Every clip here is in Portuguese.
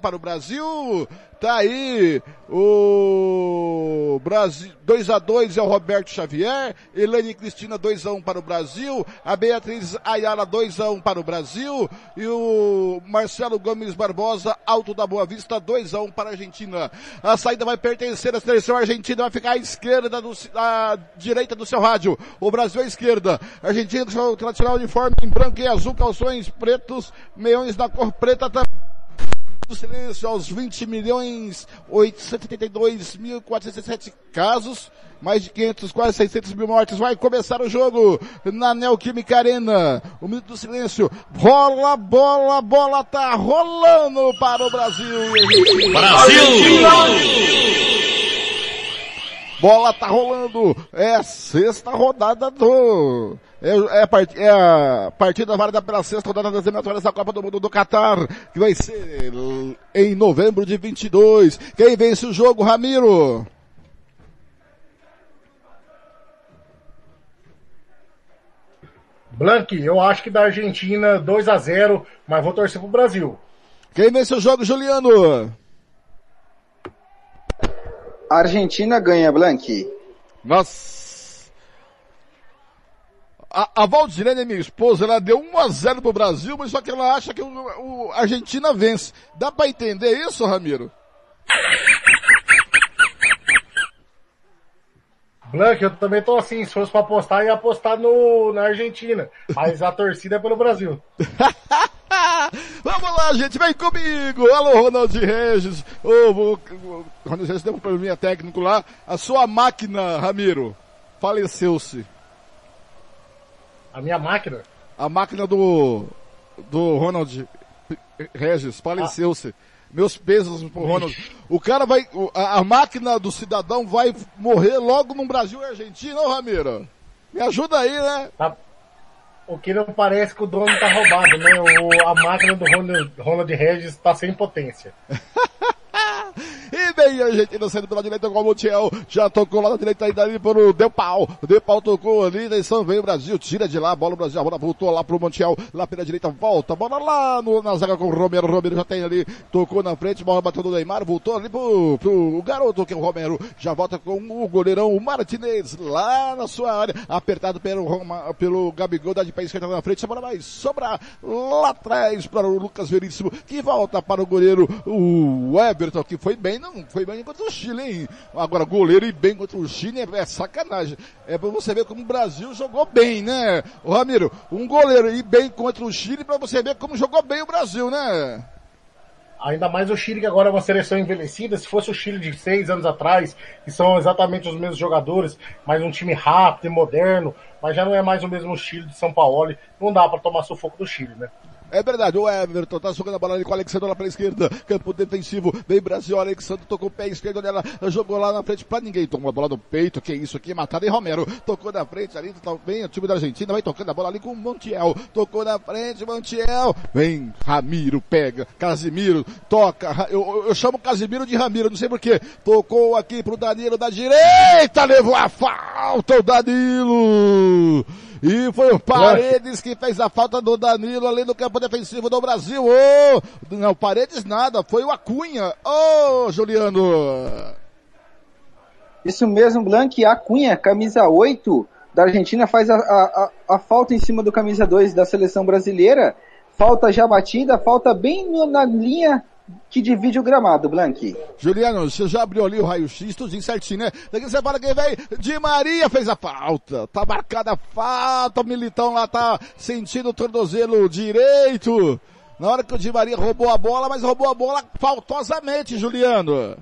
para o Brasil. Tá aí o Brasil 2 a 2 é o Roberto Xavier, Elane Cristina 2 a 1 para o Brasil, a Beatriz Ayala 2 a 1 para o Brasil e o Marcelo Gomes Barbosa Alto da Boa Vista 2 a 1 para a Argentina. A saída vai pertencer à seleção argentina, vai ficar à esquerda do, à direita do seu rádio. O Brasil à esquerda. A Argentina tradicional uniforme em branco e azul, calções pretos, meiões da cor preta também do silêncio aos 20 milhões 882 mil 467 casos, mais de 500, quase 600 mil mortes. Vai começar o jogo na Neoquímica Arena. O minuto do silêncio. Rola, bola, bola tá rolando para o Brasil. Brasil! Bola tá rolando. É a sexta rodada do é, é, a, part, é a partida válida pela sexta rodada das eliminatórias da Copa do Mundo do Catar, que vai ser em novembro de 22. Quem vence o jogo, Ramiro? Blank, eu acho que da Argentina 2 a 0 mas vou torcer pro Brasil. Quem vence o jogo, Juliano? A Argentina ganha, Blank. Nossa. A, a Valdirene, minha esposa, ela deu 1 a 0 pro Brasil, mas só que ela acha que o, o Argentina vence. Dá para entender isso, Ramiro? Blank, eu também tô assim, se fosse pra apostar, ia apostar no, na Argentina. Mas a torcida é pelo Brasil. Vamos lá, gente, vem comigo! Alô, Ronald Regis! Ô, o, o, Ronald Regis deu um probleminha técnico lá. A sua máquina, Ramiro, faleceu-se. A minha máquina? A máquina do, do Ronald Regis faleceu-se. Ah. Meus pesos pro Ronald. O cara vai, a, a, máquina do cidadão vai morrer logo no Brasil e Argentina, ô Ramiro? Me ajuda aí, né? Tá. O que não parece que o dono tá roubado, né? O, a máquina do Ronald, Ronald Regis tá sem potência. Vem a Argentina saindo pela direita com o Montiel. Já tocou lá na direita ainda ali pro Del Pau. Del Pau tocou ali, atenção, vem o Brasil, tira de lá, a bola o Brasil, a bola voltou lá pro Montiel, lá pela direita, volta, bola lá no, na zaga com o Romero, Romero já tem ali, tocou na frente, bola bateu no Neymar, voltou ali pro, pro garoto que é o Romero, já volta com o goleirão, o Martinez, lá na sua área, apertado pelo, Roma, pelo Gabigol, dá de pé esquerda na frente, a bola vai sobrar lá atrás para o Lucas Veríssimo, que volta para o goleiro, o Everton, que foi bem não foi bem contra o Chile, hein? Agora, goleiro e bem contra o Chile é, é sacanagem. É pra você ver como o Brasil jogou bem, né? Ô Ramiro, um goleiro e bem contra o Chile pra você ver como jogou bem o Brasil, né? Ainda mais o Chile que agora é uma seleção envelhecida. Se fosse o Chile de seis anos atrás, que são exatamente os mesmos jogadores, mas um time rápido e moderno, mas já não é mais o mesmo Chile de São Paulo. Não dá para tomar sufoco do Chile, né? É verdade, o Everton tá jogando a bola ali com o Alexandre lá pra esquerda, campo defensivo, vem Brasil, Alexandre tocou o pé esquerdo dela, jogou lá na frente pra ninguém, tomou a bola no peito, que isso aqui, matado, e Romero, tocou na frente ali, tá, vem o time da Argentina, vai tocando a bola ali com o Montiel, tocou na frente, Montiel, vem, Ramiro, pega, Casimiro, toca, eu, eu chamo Casimiro de Ramiro, não sei porquê, tocou aqui pro Danilo da direita, levou a falta o Danilo! E foi o Paredes que fez a falta do Danilo ali no campo defensivo do Brasil. Oh, não, Paredes nada, foi o Acunha. Ô, oh, Juliano. Isso mesmo, Blank, Acunha, camisa 8 da Argentina, faz a, a, a, falta em cima do camisa 2 da seleção brasileira. Falta já batida, falta bem na linha que divide o gramado, Blanqui. Juliano, você já abriu ali o raio-x, tudinho certinho, né? Daqui você fala quem vem, Di Maria fez a falta. Tá marcada a falta, o Militão lá tá sentindo o tornozelo direito. Na hora que o Di Maria roubou a bola, mas roubou a bola faltosamente, Juliano.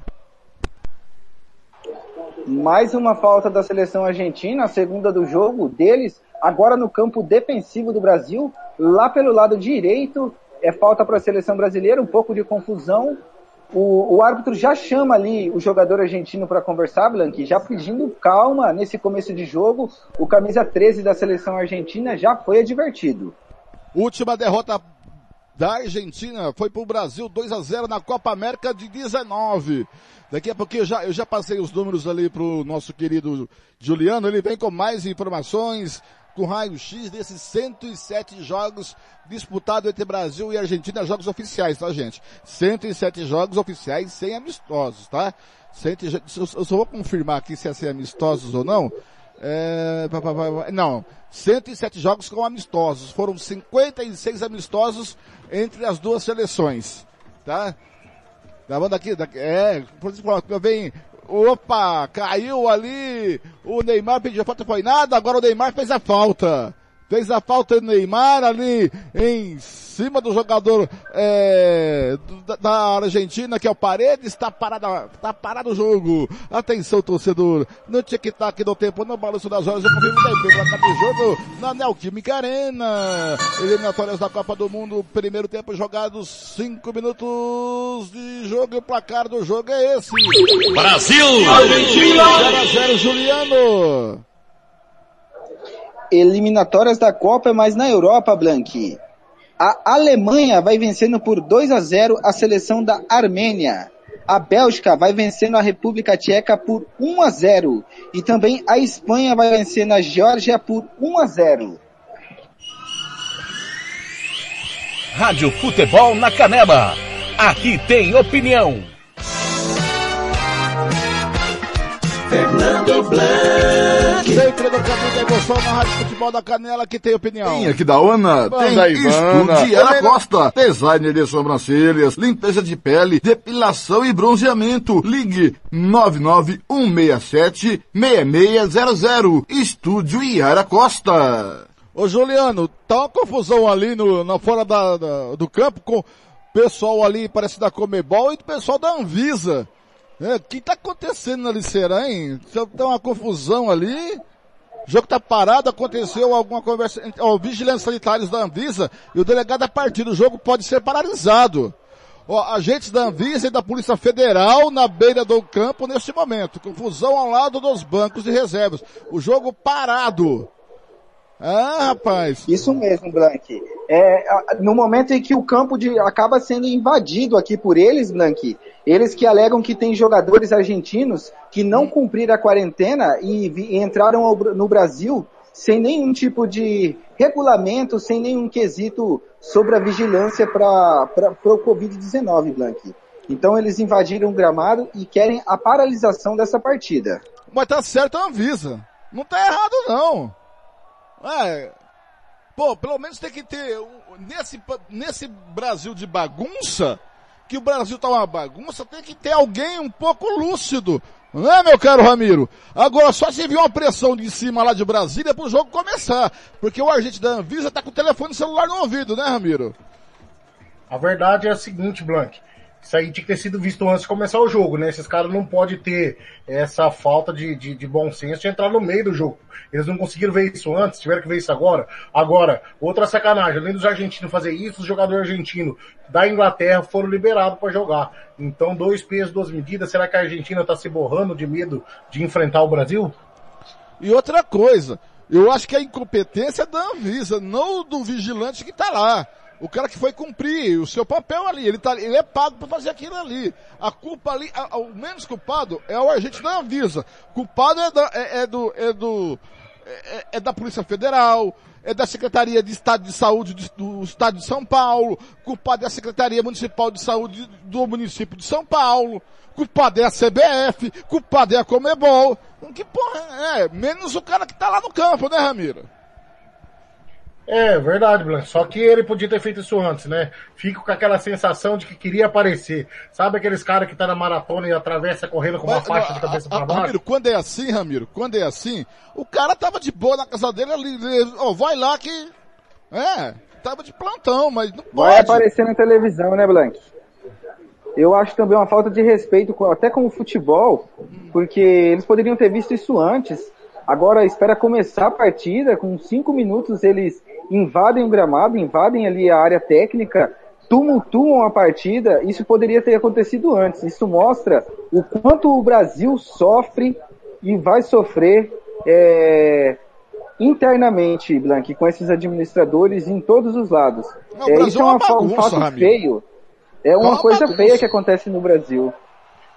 Mais uma falta da seleção argentina, a segunda do jogo deles, agora no campo defensivo do Brasil, lá pelo lado direito, é falta para a seleção brasileira, um pouco de confusão. O, o árbitro já chama ali o jogador argentino para conversar, Blanqui, já pedindo calma nesse começo de jogo. O camisa 13 da seleção argentina já foi advertido. Última derrota da Argentina foi para o Brasil 2 a 0 na Copa América de 19. Daqui a pouco eu já, eu já passei os números ali para o nosso querido Juliano. Ele vem com mais informações com raio-x desses 107 jogos disputados entre Brasil e Argentina, jogos oficiais, tá gente? 107 jogos oficiais sem amistosos, tá? Eu só vou confirmar aqui se é sem amistosos ou não. É, não, 107 jogos com amistosos. Foram 56 amistosos entre as duas seleções, tá? Gravando aqui, é, por exemplo, vem, opa, caiu ali, o Neymar pediu a falta, foi nada, agora o Neymar fez a falta. Fez a falta do Neymar ali em cima do jogador é, da, Argentina, que é o Paredes, está parado, está parado o jogo. Atenção, torcedor. No tic-tac do tempo, no balanço das horas, eu confirmo da placar do jogo na Neoquímica Arena. Eliminatórias da Copa do Mundo, primeiro tempo jogados, cinco minutos de jogo e o placar do jogo é esse. Brasil! Argentina! 0 a 0 Juliano eliminatórias da Copa, mas na Europa, Blanqui. A Alemanha vai vencendo por 2 a 0 a seleção da Armênia. A Bélgica vai vencendo a República Tcheca por 1 a 0 e também a Espanha vai vencendo a Geórgia por 1 a 0. Rádio Futebol na Canela. Aqui tem opinião. Fernando Blanc. Sempre no caminho da emoção na Rádio Futebol da Canela que tem opinião. Tem aqui da Ana, tem Ivana. Estúdio Costa. Designer de sobrancelhas, limpeza de pele, depilação e bronzeamento. Ligue 991676600. Estúdio Iara Costa. Ô Juliano, tá uma confusão ali no, na fora da, da, do campo com o pessoal ali, parece da Comebol e do pessoal da Anvisa. É, o que tá acontecendo ali, será, hein? Tem uma confusão ali. O jogo tá parado, aconteceu alguma conversa entre os vigilantes sanitários da Anvisa e o delegado a partir do jogo pode ser paralisado. Ó, agentes da Anvisa e da Polícia Federal na beira do campo neste momento. Confusão ao lado dos bancos de reservas. O jogo parado. Ah, rapaz. Isso mesmo, Blank. É, no momento em que o campo de, acaba sendo invadido aqui por eles, Blank, eles que alegam que tem jogadores argentinos que não cumpriram a quarentena e, e entraram ao, no Brasil sem nenhum tipo de regulamento, sem nenhum quesito sobre a vigilância para o Covid-19, Blank. Então eles invadiram o gramado e querem a paralisação dessa partida. Mas tá certo a Anvisa. Não tá errado não. É, pô, pelo menos tem que ter, nesse, nesse Brasil de bagunça, que o Brasil tá uma bagunça, tem que ter alguém um pouco lúcido. Não é, meu caro Ramiro? Agora, só se vir uma pressão de cima lá de Brasília pro jogo começar. Porque o agente da Anvisa tá com o telefone celular no ouvido, né, Ramiro? A verdade é a seguinte, Blank. Isso aí tinha que ter sido visto antes de começar o jogo, né? Esses caras não podem ter essa falta de, de, de, bom senso de entrar no meio do jogo. Eles não conseguiram ver isso antes, tiveram que ver isso agora. Agora, outra sacanagem, além dos argentinos fazer isso, os jogadores argentinos da Inglaterra foram liberados para jogar. Então, dois pesos, duas medidas. Será que a Argentina está se borrando de medo de enfrentar o Brasil? E outra coisa, eu acho que a incompetência é da Anvisa, não do vigilante que está lá. O cara que foi cumprir o seu papel ali, ele, tá, ele é pago para fazer aquilo ali. A culpa ali, a, a, o menos culpado é o agente da Anvisa. Culpado é, da, é, é do, é do, é, é, da Polícia Federal, é da Secretaria de Estado de Saúde do Estado de São Paulo, culpado é a Secretaria Municipal de Saúde do município de São Paulo, culpado é a CBF, culpado é a Comebol. Que porra é? Menos o cara que tá lá no campo, né, Ramiro? É, verdade, Blanc. Só que ele podia ter feito isso antes, né? Fico com aquela sensação de que queria aparecer. Sabe aqueles caras que tá na maratona e atravessa correndo com uma Mas, faixa de cabeça para baixo? Ramiro, quando é assim, Ramiro, quando é assim, o cara tava de boa na casa dele ali, ó, oh, vai lá que, é, tava de plantão, mas não pode. Vai aparecer na televisão, né, Blank? Eu acho também uma falta de respeito até com o futebol, porque eles poderiam ter visto isso antes. Agora espera começar a partida, com cinco minutos eles invadem o gramado, invadem ali a área técnica, tumultuam a partida, isso poderia ter acontecido antes. Isso mostra o quanto o Brasil sofre e vai sofrer é, internamente, Blank, com esses administradores em todos os lados. Não, é, isso é, uma, é bagunça, um fato feio. É uma, uma coisa bagunça. feia que acontece no Brasil.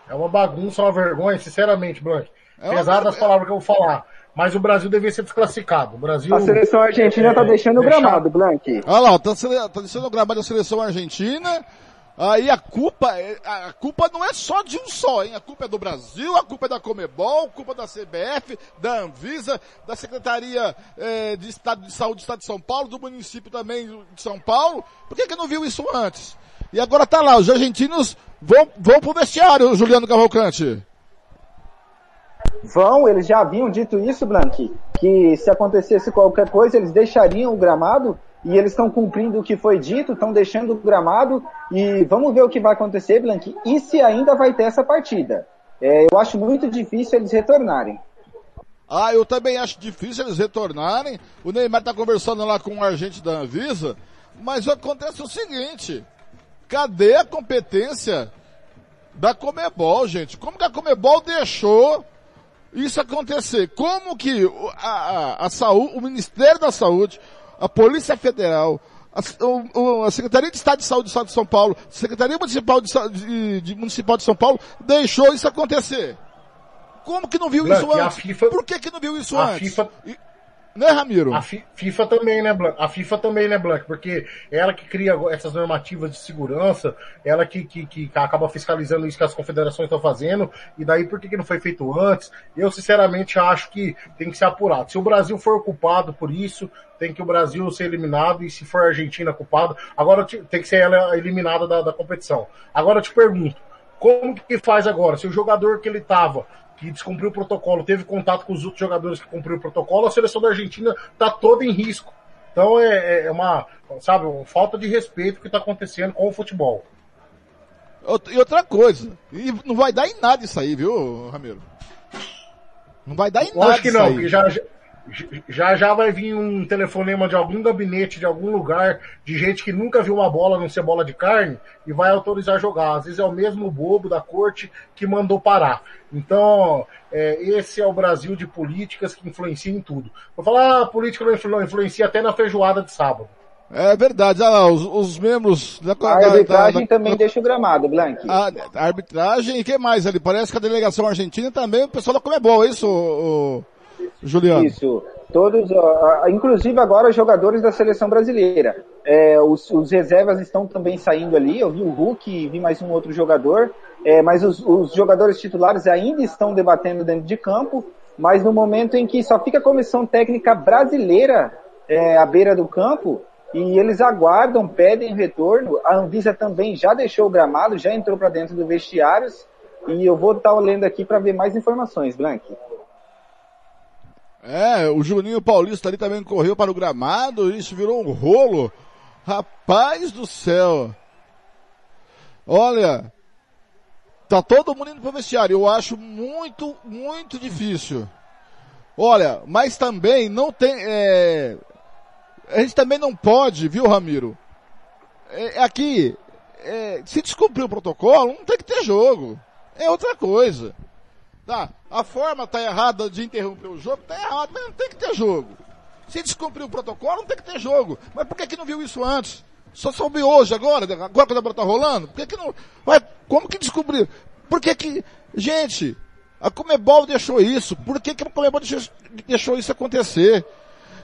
É uma bagunça, uma vergonha, sinceramente, Blank. É Apesar das palavras que eu vou falar. Mas o Brasil devia ser desclassificado. O Brasil, a seleção argentina está é, deixando o gramado, Blank. Olha lá, está tá deixando o gramado da seleção argentina. Aí a culpa, é, a culpa não é só de um só, hein? A culpa é do Brasil, a culpa é da Comebol, a culpa da CBF, da Anvisa, da Secretaria eh, de Estado de Saúde do Estado de São Paulo, do município também de São Paulo. Por que que não viu isso antes? E agora tá lá, os argentinos vão, vão pro vestiário, Juliano Cavalcante. Vão, eles já haviam dito isso, Blanqui, que se acontecesse qualquer coisa, eles deixariam o gramado e eles estão cumprindo o que foi dito, estão deixando o gramado e vamos ver o que vai acontecer, Blanqui, e se ainda vai ter essa partida. É, eu acho muito difícil eles retornarem. Ah, eu também acho difícil eles retornarem. O Neymar está conversando lá com o agente da Anvisa, mas acontece o seguinte, cadê a competência da Comebol, gente? Como que a Comebol deixou isso acontecer? Como que a, a, a saúde, o Ministério da Saúde, a Polícia Federal, a, o, a, Secretaria de Estado de Saúde do Estado de São Paulo, a Secretaria Municipal de, de, de Municipal de São Paulo deixou isso acontecer? Como que não viu Blanc, isso antes? FIFA, Por que que não viu isso antes? FIFA, e, né, Ramiro? A FIFA também, né, Blanc? A FIFA também, né, Blanc? Porque ela que cria essas normativas de segurança, ela que, que, que acaba fiscalizando isso que as confederações estão fazendo, e daí por que, que não foi feito antes? Eu, sinceramente, acho que tem que ser apurado. Se o Brasil for culpado por isso, tem que o Brasil ser eliminado, e se for a Argentina culpado, agora tem que ser ela eliminada da, da competição. Agora eu te pergunto, como que faz agora? Se o jogador que ele tava que descumpriu o protocolo, teve contato com os outros jogadores que cumpriu o protocolo, a seleção da Argentina está toda em risco. Então é, é uma, sabe, uma falta de respeito que está acontecendo com o futebol. E outra coisa, e não vai dar em nada isso aí, viu, Ramiro? Não vai dar em Eu nada. Acho que não, porque já, já já vai vir um telefonema de algum gabinete, de algum lugar, de gente que nunca viu uma bola não ser bola de carne e vai autorizar jogar. Às vezes é o mesmo bobo da corte que mandou parar. Então, é, esse é o Brasil de políticas que influenciam em tudo. Vou falar, ah, a política não influencia até na feijoada de sábado. É verdade, olha lá, os, os membros da A arbitragem da, da, também da, deixa o gramado, Blank. A, a, arbitragem e que mais ali? Parece que a delegação argentina também, o pessoal da Comebol, é isso, o, o... Juliano. Isso. Todos, inclusive agora jogadores da seleção brasileira. É, os, os, reservas estão também saindo ali. Eu vi o Hulk, vi mais um outro jogador. É, mas os, os, jogadores titulares ainda estão debatendo dentro de campo. Mas no momento em que só fica a comissão técnica brasileira é, à beira do campo, e eles aguardam, pedem retorno. A Anvisa também já deixou o gramado, já entrou para dentro do vestiários. E eu vou estar lendo aqui para ver mais informações, Blank. É, o Juninho Paulista ali também correu para o gramado, isso virou um rolo. Rapaz do céu. Olha, tá todo mundo indo pro vestiário. Eu acho muito, muito difícil. Olha, mas também não tem, é, a gente também não pode, viu, Ramiro? É, aqui, é, se descumprir o protocolo, não tem que ter jogo. É outra coisa. Tá? A forma tá errada de interromper o jogo, tá errado, mas não tem que ter jogo. Se descumprir o protocolo, não tem que ter jogo. Mas por que que não viu isso antes? Só soube hoje, agora, agora que a bola tá rolando? Por que que não... Mas como que descobriu? Por que que... Gente, a Comebol deixou isso. Por que que a Comebol deixou, deixou isso acontecer?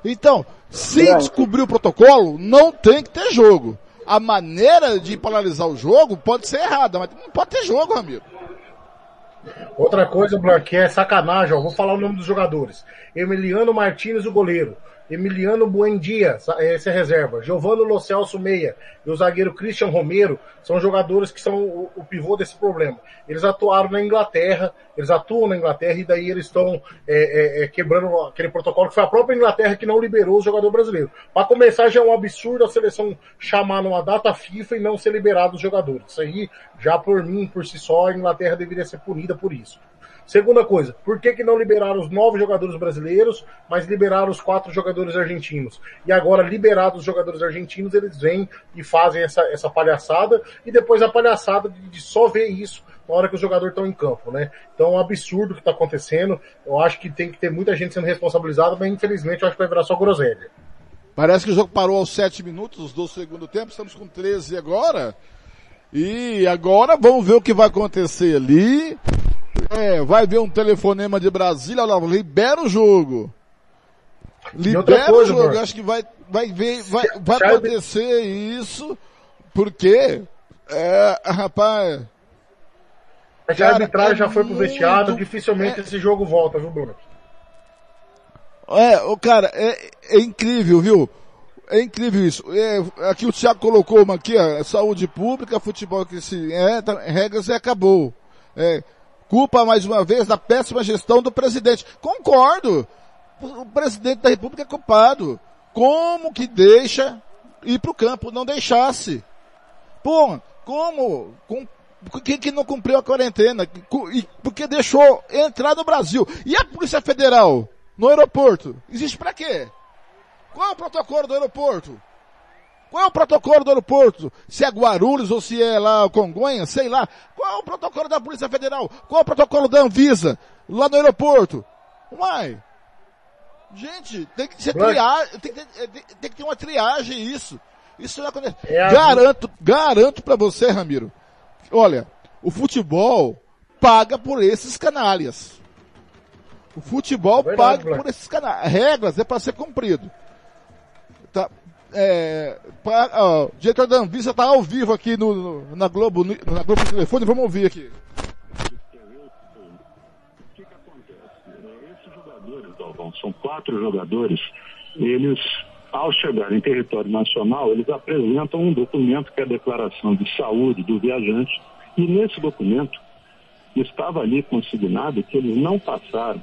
Então, se descobrir o protocolo, não tem que ter jogo. A maneira de paralisar o jogo pode ser errada, mas não pode ter jogo, amigo. Outra coisa, Blanque, é sacanagem, ó, vou falar o nome dos jogadores. Emiliano Martins, o goleiro. Emiliano Buendia, esse é reserva. Giovanni Lo Celso Meia e o zagueiro Christian Romero são jogadores que são o, o, pivô desse problema. Eles atuaram na Inglaterra, eles atuam na Inglaterra e daí eles estão é, é, quebrando aquele protocolo que foi a própria Inglaterra que não liberou o jogador brasileiro. Para começar, já é um absurdo a seleção chamar numa data FIFA e não ser liberado os jogadores. Isso aí, já por mim, por si só, a Inglaterra deveria ser punida por isso. Segunda coisa, por que, que não liberaram os nove jogadores brasileiros, mas liberaram os quatro jogadores argentinos? E agora, liberados os jogadores argentinos, eles vêm e fazem essa, essa palhaçada, e depois a palhaçada de, só ver isso na hora que os jogadores estão em campo, né? Então é um absurdo o que está acontecendo. Eu acho que tem que ter muita gente sendo responsabilizada, mas infelizmente eu acho que vai virar só groselha. Parece que o jogo parou aos sete minutos do segundo tempo, estamos com 13 agora. E agora vamos ver o que vai acontecer ali. É, vai ver um telefonema de Brasília, lá, libera o jogo. Libera coisa, o jogo, mano. acho que vai, vai ver, vai, vai acontecer isso, porque, é, rapaz... Se a arbitragem é já foi pro vestiário, dificilmente é, esse jogo volta, viu, Bruno? É, o cara, é, é incrível, viu? É incrível isso. É, aqui o Thiago colocou uma aqui, ó, saúde pública, futebol que se é, tá, regras e acabou. É, culpa mais uma vez da péssima gestão do presidente. Concordo. O presidente da república é culpado. Como que deixa ir pro campo? Não deixasse. Pô, como? Com, quem que não cumpriu a quarentena? Porque deixou entrar no Brasil. E a Polícia Federal? no aeroporto. Existe para quê? Qual é o protocolo do aeroporto? Qual é o protocolo do aeroporto? Se é Guarulhos ou se é lá Congonhas, sei lá. Qual é o protocolo da Polícia Federal? Qual é o protocolo da Anvisa lá no aeroporto? Uai. Gente, tem que ser triagem, tem, tem, tem, que ter uma triagem isso. Isso não acontece. É garanto, garanto para você, Ramiro. Olha, o futebol paga por esses canalhas. O futebol é verdade, paga por esses canais. Regras é para ser cumprido. Tá, é, pra, ó, o diretor da Anvisa está ao vivo aqui no, no, na Globo, no, na Globo Telefone, vamos ouvir aqui. O que, acontece? Esses jogadores, são quatro jogadores, eles, ao chegar em território nacional, eles apresentam um documento que é a declaração de saúde do viajante, e nesse documento estava ali consignado que eles não passaram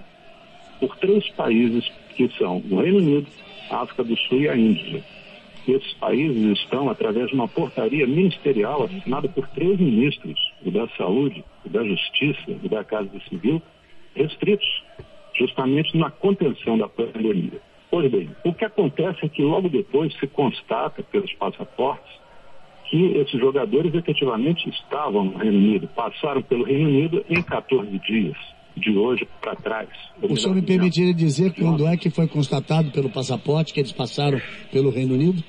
por três países que são o Reino Unido, África do Sul e a Índia. Esses países estão, através de uma portaria ministerial assinada por três ministros, o da Saúde, o da Justiça e da Casa Civil, restritos justamente na contenção da pandemia. Pois bem, o que acontece é que logo depois se constata pelos passaportes que esses jogadores efetivamente estavam no Reino Unido, passaram pelo Reino Unido em 14 dias de hoje para trás. O senhor me permitiria dizer quando é que foi constatado pelo passaporte que eles passaram pelo Reino Unido?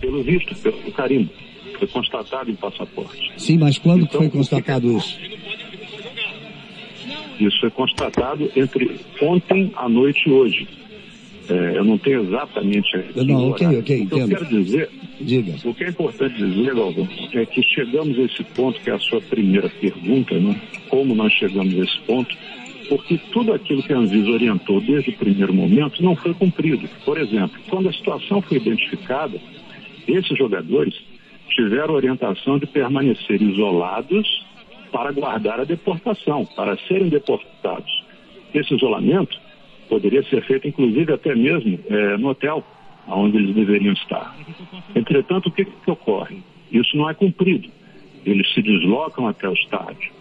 Pelo visto, pelo carimbo. Foi constatado em passaporte. Sim, mas quando então, foi constatado isso? Isso foi constatado entre ontem à noite e hoje. É, eu não tenho exatamente. Não, ok, ok, entendo. Eu quero dizer, Diga. o que é importante dizer, Galvão, é que chegamos a esse ponto, que é a sua primeira pergunta, né? Como nós chegamos a esse ponto? Porque tudo aquilo que a Anvisa orientou desde o primeiro momento não foi cumprido. Por exemplo, quando a situação foi identificada, esses jogadores tiveram orientação de permanecer isolados para guardar a deportação, para serem deportados. Esse isolamento Poderia ser feito, inclusive, até mesmo é, no hotel onde eles deveriam estar. Entretanto, o que, que ocorre? Isso não é cumprido. Eles se deslocam até o estádio.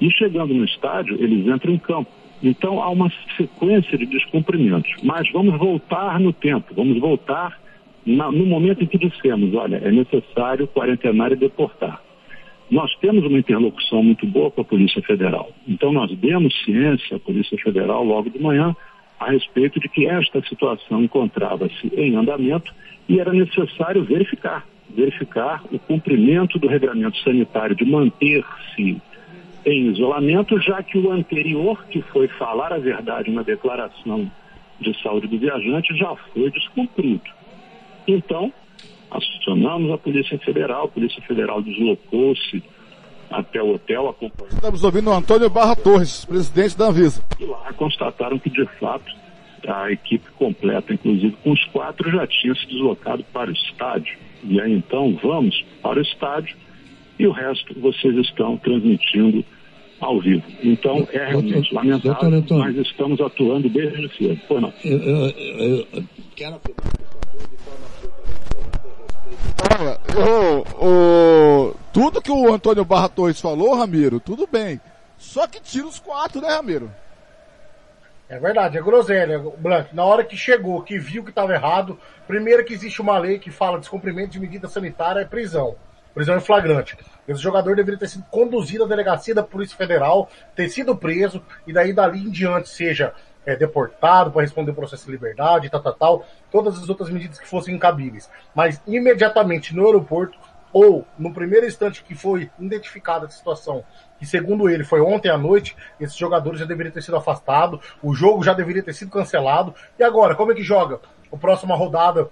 E chegando no estádio, eles entram em campo. Então há uma sequência de descumprimentos. Mas vamos voltar no tempo, vamos voltar na, no momento em que dissemos, olha, é necessário quarentenar e deportar. Nós temos uma interlocução muito boa com a Polícia Federal. Então nós demos ciência à Polícia Federal logo de manhã a respeito de que esta situação encontrava-se em andamento e era necessário verificar, verificar o cumprimento do regramento sanitário de manter-se em isolamento, já que o anterior, que foi falar a verdade na declaração de saúde do viajante, já foi descumprido. Então, acionamos a Polícia Federal, a Polícia Federal deslocou-se até o hotel acompanhando. Estamos ouvindo o Antônio Barra Torres, presidente da Anvisa. E lá constataram que, de fato, a equipe completa, inclusive com os quatro, já tinha se deslocado para o estádio. E aí então vamos para o estádio e o resto vocês estão transmitindo ao vivo. Então é realmente lamentável, mas estamos atuando desde cedo. Foi não. Eu, eu, eu, eu quero o, o, tudo que o Antônio Barra Torres falou, Ramiro, tudo bem. Só que tira os quatro, né, Ramiro? É verdade, é groselha, Blanc. Na hora que chegou, que viu que estava errado, primeiro que existe uma lei que fala descumprimento de medida sanitária é prisão. Prisão em flagrante. Esse jogador deveria ter sido conduzido à delegacia da Polícia Federal, ter sido preso, e daí dali em diante seja é, deportado para responder o processo de liberdade, tal, tal, tal, todas as outras medidas que fossem incabíveis. Mas imediatamente no aeroporto, ou no primeiro instante que foi identificada a situação, que segundo ele foi ontem à noite, esses jogadores já deveriam ter sido afastados, o jogo já deveria ter sido cancelado. E agora, como é que joga? A próxima rodada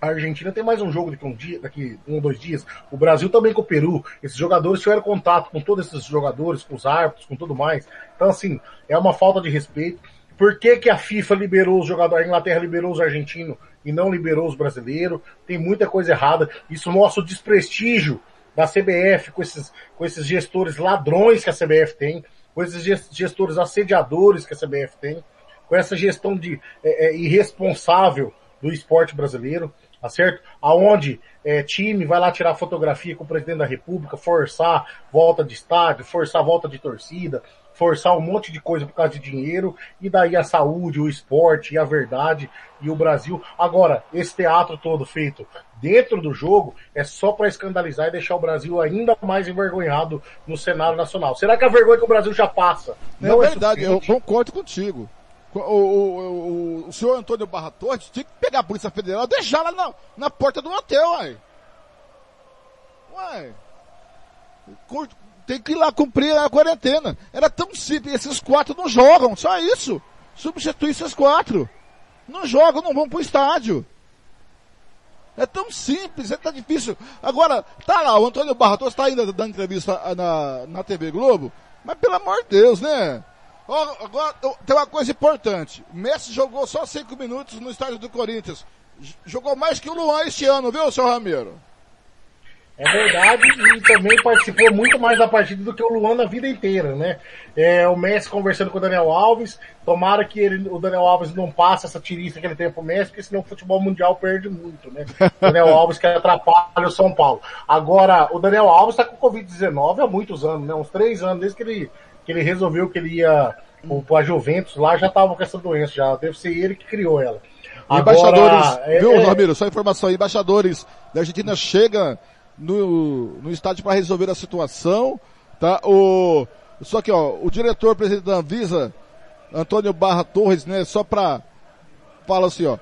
a Argentina tem mais um jogo daqui um dia, daqui um ou dois dias. O Brasil também com o Peru. Esses jogadores tiveram contato com todos esses jogadores, com os árbitros, com tudo mais. Então, assim, é uma falta de respeito. Por que, que a FIFA liberou os jogadores, a Inglaterra liberou os argentinos e não liberou os brasileiros? Tem muita coisa errada. Isso mostra o desprestígio da CBF com esses, com esses gestores ladrões que a CBF tem, com esses gestores assediadores que a CBF tem, com essa gestão de é, é, irresponsável do esporte brasileiro tá certo? Aonde é, time vai lá tirar fotografia com o presidente da república, forçar volta de estádio, forçar volta de torcida, forçar um monte de coisa por causa de dinheiro, e daí a saúde, o esporte, e a verdade, e o Brasil. Agora, esse teatro todo feito dentro do jogo é só para escandalizar e deixar o Brasil ainda mais envergonhado no cenário nacional. Será que a vergonha que o Brasil já passa? Não, é verdade, eu concordo contigo o, o, o, o senhor Antônio Barra Torres tinha que pegar a Polícia Federal e deixar lá na, na porta do hotel, uai. Uai. Tem que ir lá cumprir a quarentena. Era tão simples, esses quatro não jogam, só isso. Substitui esses quatro. Não jogam, não vão pro estádio. É tão simples, é tão difícil. Agora, tá lá, o Antônio Barra Torres tá ainda dando entrevista na, na TV Globo, mas pelo amor de Deus, né? agora, tem uma coisa importante. Messi jogou só cinco minutos no estádio do Corinthians. Jogou mais que o Luan este ano, viu, seu Ramiro? É verdade, e também participou muito mais da partida do que o Luan na vida inteira, né? É, o Messi conversando com o Daniel Alves, tomara que ele, o Daniel Alves não passe essa tirista que ele tem pro Messi, porque senão o futebol mundial perde muito, né? O Daniel Alves que atrapalha o São Paulo. Agora, o Daniel Alves tá com Covid-19 há muitos anos, né? Uns três anos, desde que ele que ele resolveu que ele ia a Juventus lá já tava com essa doença, já deve ser ele que criou ela. Agora, embaixadores, é, viu, é... Ramiro, só informação, embaixadores da Argentina chega no, no estádio para resolver a situação, tá? O, só que, ó, o diretor presidente da Anvisa, Antônio Barra Torres, né, só para fala assim, ó,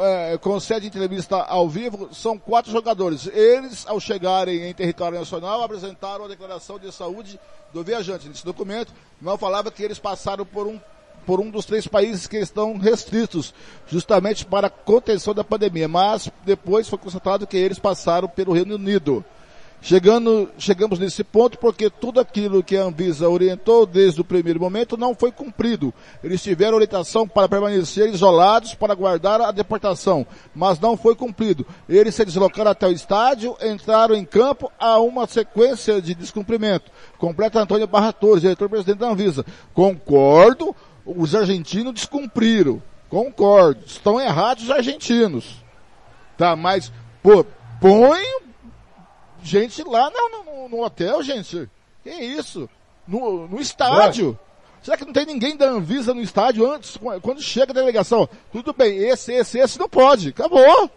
é, concede entrevista ao vivo, são quatro jogadores. Eles, ao chegarem em território nacional, apresentaram a declaração de saúde do viajante. Nesse documento, não falava que eles passaram por um, por um dos três países que estão restritos, justamente para contenção da pandemia. Mas depois foi constatado que eles passaram pelo Reino Unido. Chegando, chegamos nesse ponto porque tudo aquilo que a Anvisa orientou desde o primeiro momento não foi cumprido. Eles tiveram orientação para permanecer isolados para guardar a deportação, mas não foi cumprido. Eles se deslocaram até o estádio, entraram em campo a uma sequência de descumprimento. Completa Antônio Barra Torres, diretor-presidente da Anvisa. Concordo, os argentinos descumpriram. Concordo. Estão errados os argentinos. Tá, mas, pô, põe gente lá no, no, no hotel, gente. Que isso? No, no estádio. Será que não tem ninguém da Anvisa no estádio antes, quando chega a delegação? Tudo bem, esse, esse, esse não pode. Acabou.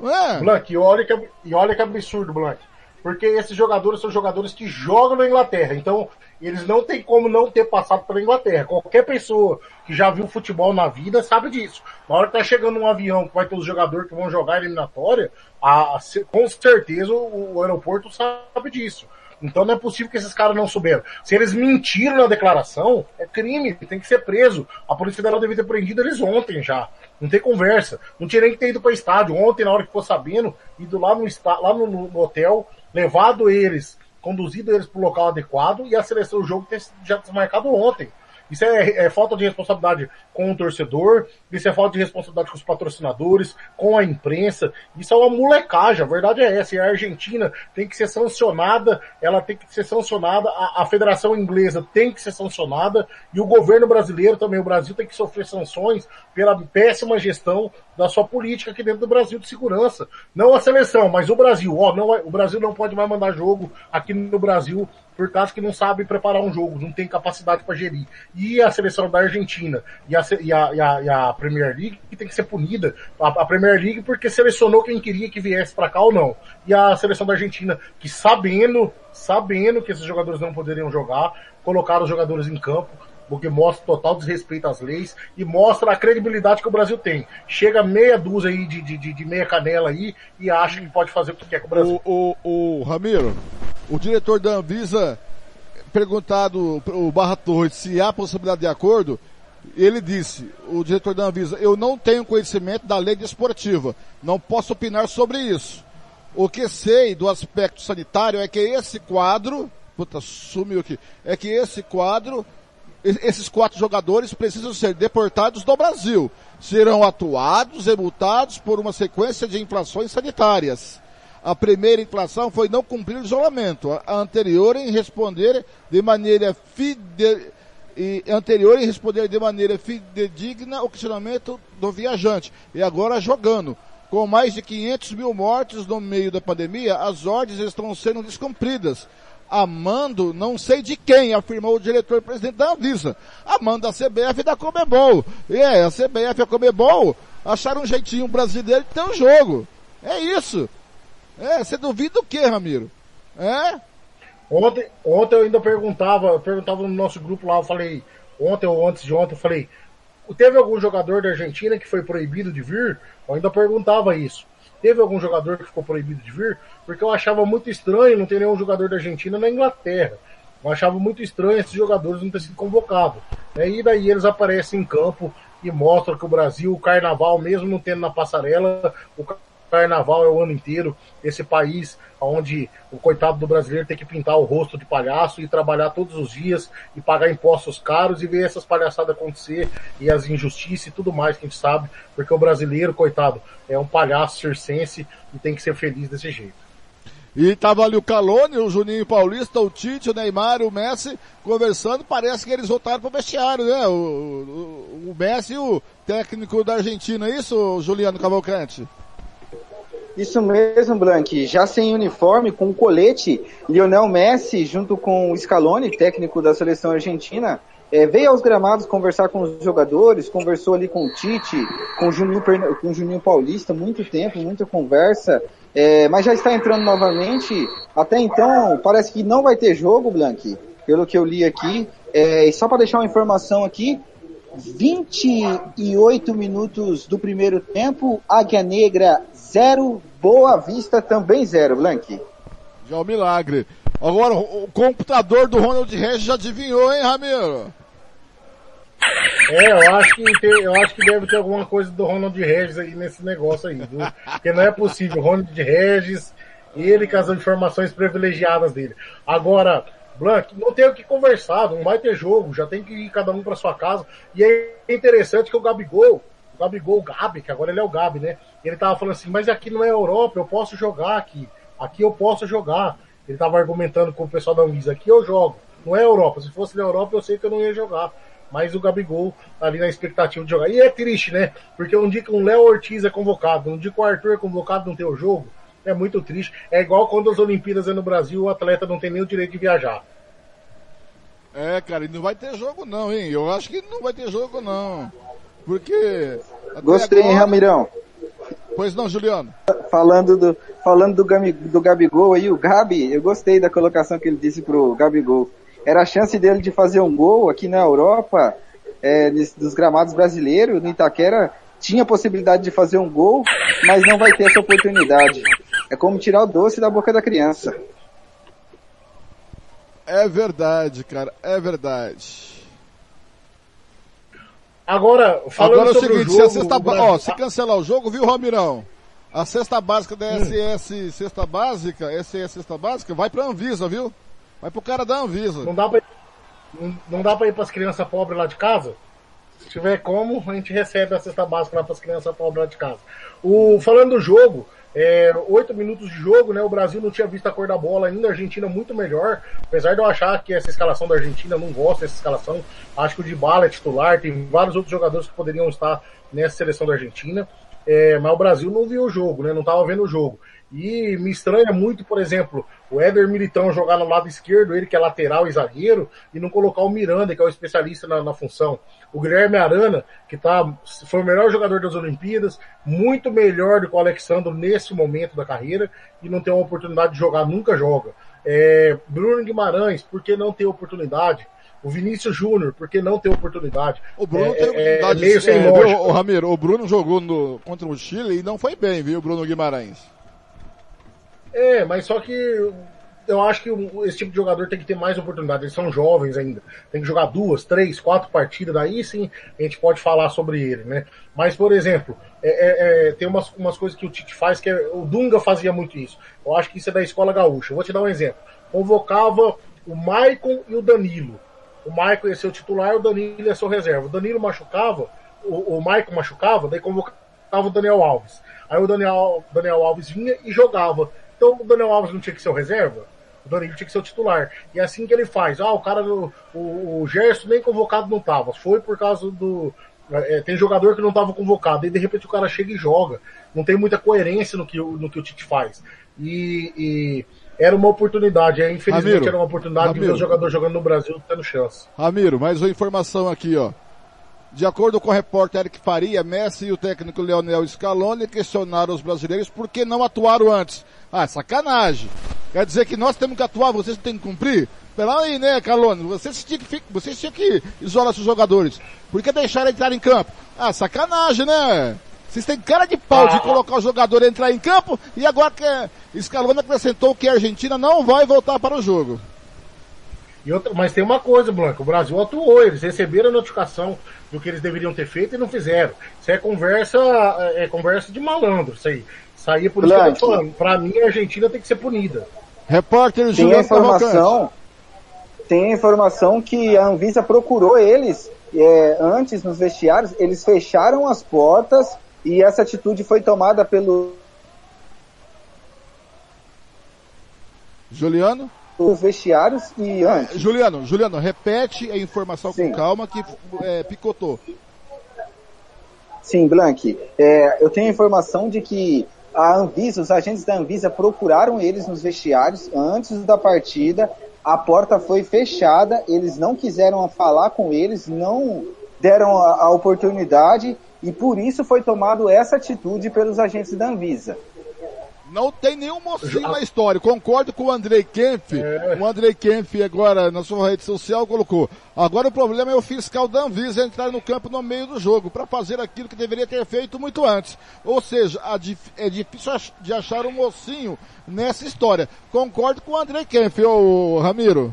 É? Blank, e olha que, e olha que absurdo, Blank. Porque esses jogadores são jogadores que jogam na Inglaterra. Então, eles não tem como não ter passado pela Inglaterra. Qualquer pessoa que já viu futebol na vida sabe disso. Na hora que tá chegando um avião que vai ter os jogadores que vão jogar a eliminatória, a, a, com certeza o, o aeroporto sabe disso. Então não é possível que esses caras não souberam. Se eles mentiram na declaração, é crime, tem que ser preso. A Polícia Federal devia ter prendido eles ontem já. Não tem conversa. Não tinha nem que ter ido para estádio. Ontem, na hora que ficou sabendo, ido lá no, lá no, no hotel, levado eles, conduzido eles para o local adequado e a seleção do jogo ter já desmarcado ontem. Isso é, é, falta de responsabilidade com o torcedor, isso é falta de responsabilidade com os patrocinadores, com a imprensa. Isso é uma molecagem, a verdade é essa. E a Argentina tem que ser sancionada, ela tem que ser sancionada, a, a Federação Inglesa tem que ser sancionada e o governo brasileiro também, o Brasil tem que sofrer sanções pela péssima gestão da sua política aqui dentro do Brasil de segurança. Não a seleção, mas o Brasil. Ó, não, o Brasil não pode mais mandar jogo aqui no Brasil por causa que não sabe preparar um jogo, não tem capacidade para gerir. E a seleção da Argentina e a, e a, e a, e a Premier League que tem que ser punida. A, a, Premier League porque selecionou quem queria que viesse para cá ou não. E a seleção da Argentina que sabendo, sabendo que esses jogadores não poderiam jogar, colocaram os jogadores em campo porque mostra total desrespeito às leis e mostra a credibilidade que o Brasil tem. Chega meia dúzia aí de, de, de meia canela aí e acha que pode fazer o que quer com o Brasil. O, o, o Ramiro, o diretor da Anvisa, perguntado o Barra Torres se há possibilidade de acordo, ele disse, o diretor da Anvisa, eu não tenho conhecimento da lei desportiva, não posso opinar sobre isso. O que sei do aspecto sanitário é que esse quadro, puta, sumiu aqui, é que esse quadro, esses quatro jogadores precisam ser deportados do Brasil. Serão atuados e multados por uma sequência de inflações sanitárias. A primeira inflação foi não cumprir o isolamento, a anterior em responder de maneira fide e anterior em responder de maneira fidedigna ao questionamento do viajante. E agora jogando. Com mais de 500 mil mortes no meio da pandemia, as ordens estão sendo descumpridas. Amando não sei de quem, afirmou o diretor-presidente da Anvisa. Amando a CBF e da Comebol. E é, a CBF e a Comebol acharam um jeitinho brasileiro de ter um jogo. É isso. É, você duvida o que, Ramiro? É? Ontem, ontem eu ainda perguntava, eu perguntava no nosso grupo lá, eu falei, ontem ou antes de ontem, eu falei, teve algum jogador da Argentina que foi proibido de vir? Eu ainda perguntava isso. Teve algum jogador que ficou proibido de vir? Porque eu achava muito estranho não ter nenhum jogador da Argentina na Inglaterra. Eu achava muito estranho esses jogadores não terem sido convocados. E daí eles aparecem em campo e mostram que o Brasil, o carnaval, mesmo não tendo na passarela, o carnaval é o ano inteiro, esse país onde o coitado do brasileiro tem que pintar o rosto de palhaço e trabalhar todos os dias e pagar impostos caros e ver essas palhaçadas acontecer e as injustiças e tudo mais que a gente sabe, porque o brasileiro, coitado, é um palhaço circense e tem que ser feliz desse jeito. E tava ali o Calone, o Juninho Paulista, o Tite, o Neymar, o Messi conversando. Parece que eles voltaram pro vestiário, né? O, o, o Messi, o técnico da Argentina, é isso, Juliano Cavalcante? Isso mesmo, Blank. Já sem uniforme, com colete, Lionel Messi, junto com o Scaloni, técnico da seleção argentina, é, veio aos gramados conversar com os jogadores, conversou ali com o Tite, com o Juninho, com o Juninho Paulista, muito tempo, muita conversa, é, mas já está entrando novamente. Até então, parece que não vai ter jogo, Blank, pelo que eu li aqui. É, e só para deixar uma informação aqui, 28 minutos do primeiro tempo, Águia Negra zero, Boa Vista também zero, Blank. Já é um milagre. Agora, o computador do Ronald Regis já adivinhou, hein, Ramiro? É, eu acho que tem, eu acho que deve ter alguma coisa do Ronald Regis aí nesse negócio aí, viu? Porque não é possível, Ronald Regis, ele com as informações privilegiadas dele. Agora, Blank, não tem o que conversar, não vai ter jogo, já tem que ir cada um para sua casa. E é interessante que o Gabigol, o Gabigol, o Gabi, que agora ele é o Gabi, né? Ele tava falando assim, mas aqui não é Europa, eu posso jogar aqui. Aqui eu posso jogar. Ele tava argumentando com o pessoal da Anvisa, aqui eu jogo. Não é Europa. Se fosse na Europa, eu sei que eu não ia jogar. Mas o Gabigol ali na expectativa de jogar. E é triste, né? Porque um dia que um Léo Ortiz é convocado, um dia que o Arthur é convocado não tem o jogo, é muito triste. É igual quando as Olimpíadas é no Brasil, o atleta não tem nem o direito de viajar. É, cara, e não vai ter jogo não, hein? Eu acho que não vai ter jogo não. Porque. Gostei, agora... hein, Ramirão? Pois não, Juliano. Falando do, falando do, do Gabigol aí, o Gabi, eu gostei da colocação que ele disse pro Gabigol. Era a chance dele de fazer um gol aqui na Europa, é, dos gramados brasileiros, no Itaquera, tinha possibilidade de fazer um gol, mas não vai ter essa oportunidade. É como tirar o doce da boca da criança. É verdade, cara, é verdade. Agora, falando Agora é o seguinte, o jogo, se, ó, se cancelar o jogo, viu, Ramirão? A cesta básica da SS, hum. cesta básica, SS cesta básica, vai pra Anvisa, viu? Vai pro cara da Anvisa. Não dá pra, não, não dá pra ir pras crianças pobres lá de casa? Se tiver como, a gente recebe a cesta básica lá pras crianças pobres lá de casa. O, falando do jogo, é, oito minutos de jogo, né? O Brasil não tinha visto a cor da bola ainda, a Argentina muito melhor. Apesar de eu achar que essa escalação da Argentina, não gosto dessa escalação. Acho que o Dybala é titular, tem vários outros jogadores que poderiam estar nessa seleção da Argentina. É, mas o Brasil não viu o jogo, né? Não estava vendo o jogo. E me estranha muito, por exemplo, o Éder Militão jogar no lado esquerdo, ele que é lateral e zagueiro, e não colocar o Miranda, que é o especialista na, na função. O Guilherme Arana, que tá, foi o melhor jogador das Olimpíadas, muito melhor do que o Alexandre nesse momento da carreira, e não tem uma oportunidade de jogar, nunca joga. É, Bruno Guimarães, por que não ter oportunidade? O Vinícius Júnior, porque não tem oportunidade? O Bruno é, tem oportunidade. É, meio sem é, lógica. o Ramiro, o Bruno jogou no, contra o Chile e não foi bem, viu, Bruno Guimarães? É, mas só que eu acho que esse tipo de jogador tem que ter mais oportunidade. Eles são jovens ainda. Tem que jogar duas, três, quatro partidas. Daí sim a gente pode falar sobre ele, né? Mas, por exemplo, é, é, é, tem umas, umas coisas que o Tite faz que é, o Dunga fazia muito isso. Eu acho que isso é da escola gaúcha. Eu vou te dar um exemplo. Convocava o Maicon e o Danilo. O Maicon ia ser o titular, o Danilo ia ser o reserva. O Danilo machucava, o, o Maicon machucava, daí convocava o Daniel Alves. Aí o Daniel, Daniel Alves vinha e jogava. Então o Daniel Alves não tinha que ser o reserva? O Danilo tinha que ser o titular. E é assim que ele faz. Ah, o cara, o, o Gerson nem convocado não tava. Foi por causa do. É, tem jogador que não tava convocado. E de repente o cara chega e joga. Não tem muita coerência no que, no que o Tite faz. E, e era uma oportunidade. É, infelizmente Ramiro, era uma oportunidade Ramiro. de ver o jogador jogando no Brasil tendo chance. Ramiro, mais uma informação aqui, ó. De acordo com o repórter Eric Faria, Messi e o técnico Leonel Scaloni questionaram os brasileiros por que não atuaram antes. Ah, sacanagem. Quer dizer que nós temos que atuar, vocês têm que cumprir? Pera aí, né, Calone? Vocês tinham que, vocês tinham que isolar seus jogadores. Por que deixaram entrar em campo? Ah, sacanagem, né? Vocês têm cara de pau de colocar o jogador entrar em campo e agora que Scaloni acrescentou que a Argentina não vai voltar para o jogo. E outra, mas tem uma coisa, Blanco, o Brasil atuou, eles receberam a notificação do que eles deveriam ter feito e não fizeram. Isso é conversa, é conversa de malandro, isso aí. Isso aí é por isso que eu tô falando. Pra mim, a Argentina tem que ser punida. Repórter Tem a Juliano Cavalcante. informação, tem a informação que a Anvisa procurou eles é, antes nos vestiários, eles fecharam as portas e essa atitude foi tomada pelo Juliano? Os vestiários e antes. Juliano, Juliano, repete a informação Sim. com calma que é, picotou. Sim, Blank. É, eu tenho a informação de que a Anvisa, os agentes da Anvisa procuraram eles nos vestiários antes da partida. A porta foi fechada, eles não quiseram falar com eles, não deram a, a oportunidade e por isso foi tomado essa atitude pelos agentes da Anvisa. Não tem nenhum mocinho na história. Concordo com o Andrei Kempf. É. O Andrei Kempf agora na sua rede social colocou. Agora o problema é o fiscal da Anvisa entrar no campo no meio do jogo para fazer aquilo que deveria ter feito muito antes. Ou seja, é difícil de achar um mocinho nessa história. Concordo com o Andrei Kempf, ô Ramiro.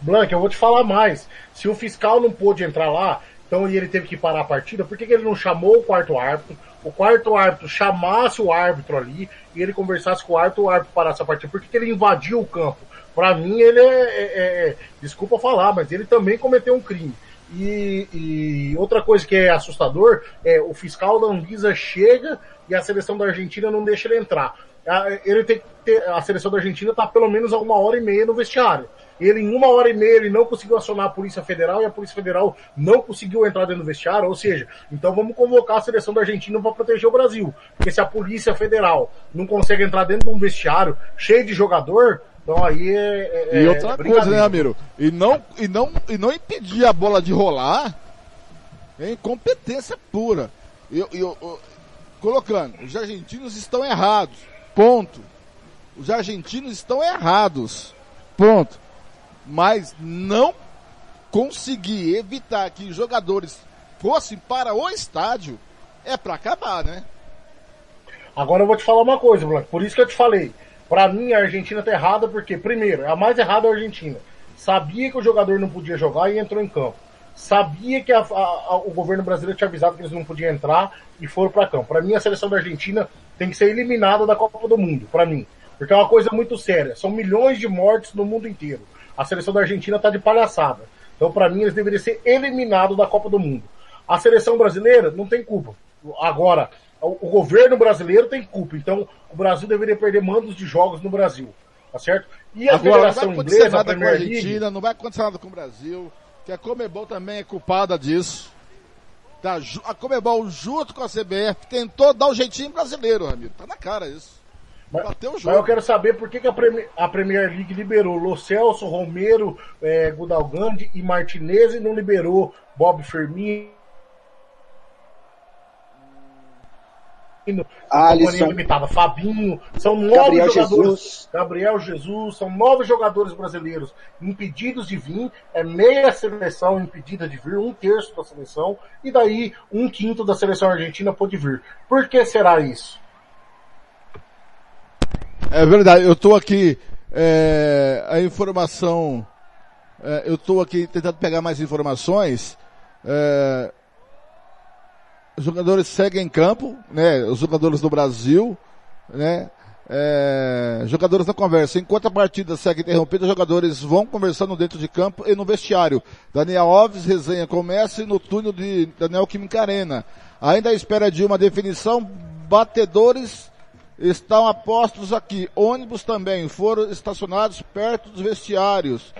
Blanca, eu vou te falar mais. Se o fiscal não pôde entrar lá, então e ele teve que parar a partida, por que, que ele não chamou o quarto árbitro? O quarto árbitro chamasse o árbitro ali e ele conversasse com o árbitro, o árbitro parasse a partida. Por que, que ele invadiu o campo? Pra mim, ele é, é- é- Desculpa falar, mas ele também cometeu um crime. E, e outra coisa que é assustador é o fiscal da Anvisa chega e a seleção da Argentina não deixa ele entrar. A- Ele tem que ter, a seleção da Argentina tá pelo menos a uma hora e meia no vestiário. Ele, em uma hora e meia, ele não conseguiu acionar a Polícia Federal e a Polícia Federal não conseguiu entrar dentro do vestiário. Ou seja, então vamos convocar a seleção da Argentina para proteger o Brasil. Porque se a Polícia Federal não consegue entrar dentro de um vestiário cheio de jogador, então aí é. é E é outra coisa, brincadeira. né, Ramiro? E não, e não, e não impedir a bola de rolar é incompetência pura. Eu, eu, eu- colocando, os argentinos estão errados. Ponto. Os argentinos estão errados. Ponto. Mas não conseguir evitar que os jogadores fossem para o estádio é para acabar, né? Agora eu vou te falar uma coisa, Blanco. Por isso que eu te falei. Pra mim, a Argentina tá errada, porque, primeiro, a mais errada é a Argentina. Sabia que o jogador não podia jogar e entrou em campo. Sabia que a- a- o governo brasileiro tinha avisado que eles não podiam entrar e foram pra campo. Pra mim, a seleção da Argentina tem que ser eliminada da Copa do Mundo, pra mim. Porque é uma coisa muito séria. São milhões de mortes no mundo inteiro. A seleção da Argentina tá de palhaçada. Então, pra mim, eles deveriam ser eliminados da Copa do Mundo. A seleção brasileira não tem culpa. Agora, o, governo brasileiro tem culpa. Então, o Brasil deveria perder mandos de jogos no Brasil. Tá certo? E a Agora não vai Federação acontecer Inglesa, a nada com a Premier League, Argentina, não vai acontecer nada com o Brasil, que a Comebol também é culpada disso. Tá, a Comebol, junto com a CBF, tentou dar o jeitinho brasileiro, Ramiro. Tá na cara isso. Mas, Bateu o mas jogo. eu quero saber por que, que a, Premier, a Premier League liberou Lo Celso, Romero, é, Gudalgandi e Martinez e não liberou Bob Firmino. Alisson, limitada, Fabinho, são nove Gabriel jogadores. Jesus. Gabriel Jesus, são nove jogadores brasileiros impedidos de vir, é meia seleção impedida de vir, um terço da seleção, e daí um quinto da seleção argentina pode vir. Por que será isso? É verdade, eu estou aqui, é, a informação, é, eu estou aqui tentando pegar mais informações, é, os jogadores seguem em campo, né? Os jogadores do Brasil, né? É, jogadores da conversa. Enquanto a partida segue interrompida, os jogadores vão conversando dentro de campo e no vestiário. Daniel Alves, resenha começa no túnel de Daniel Química Arena. Ainda à espera de uma definição, batedores estão apostos aqui. Ônibus também foram estacionados perto dos vestiários.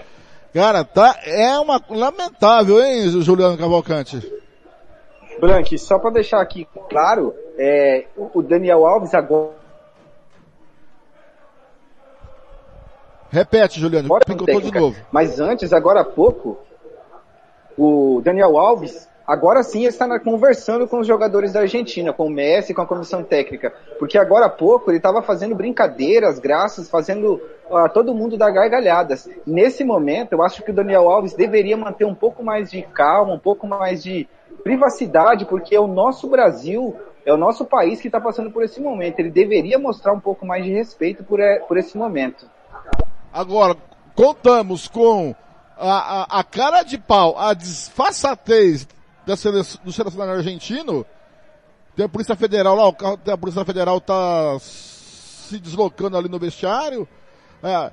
Cara, tá, é uma, lamentável, hein, Juliano Cavalcante? Blank, só para deixar aqui claro, é, o Daniel Alves agora. Repete, Juliano, agora de novo. Mas antes, agora há pouco, o Daniel Alves, agora sim está conversando com os jogadores da Argentina, com o Messi, com a comissão técnica. Porque agora há pouco ele estava fazendo brincadeiras, graças, fazendo uh, todo mundo dar gargalhadas. Nesse momento, eu acho que o Daniel Alves deveria manter um pouco mais de calma, um pouco mais de privacidade, porque é o nosso Brasil, é o nosso país que está passando por esse momento. Ele deveria mostrar um pouco mais de respeito por, é, por esse momento. Agora, contamos com a, a, a cara de pau, a disfarçatez da seleção, do selecionador argentino. Tem a Polícia Federal lá, o carro a Polícia Federal tá se deslocando ali no vestiário. É,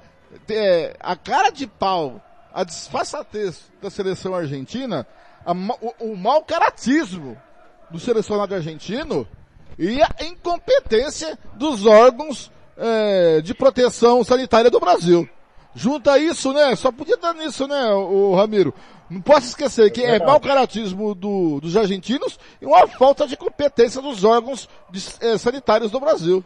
é, a cara de pau, a disfarçatez da seleção argentina a, o, o mau caratismo do selecionado argentino e a incompetência dos órgãos é, de proteção sanitária do Brasil. Junta isso, né? Só podia dar nisso, né, o Ramiro? Não posso esquecer que é mau caratismo do, dos argentinos e uma falta de competência dos órgãos de, é, sanitários do Brasil.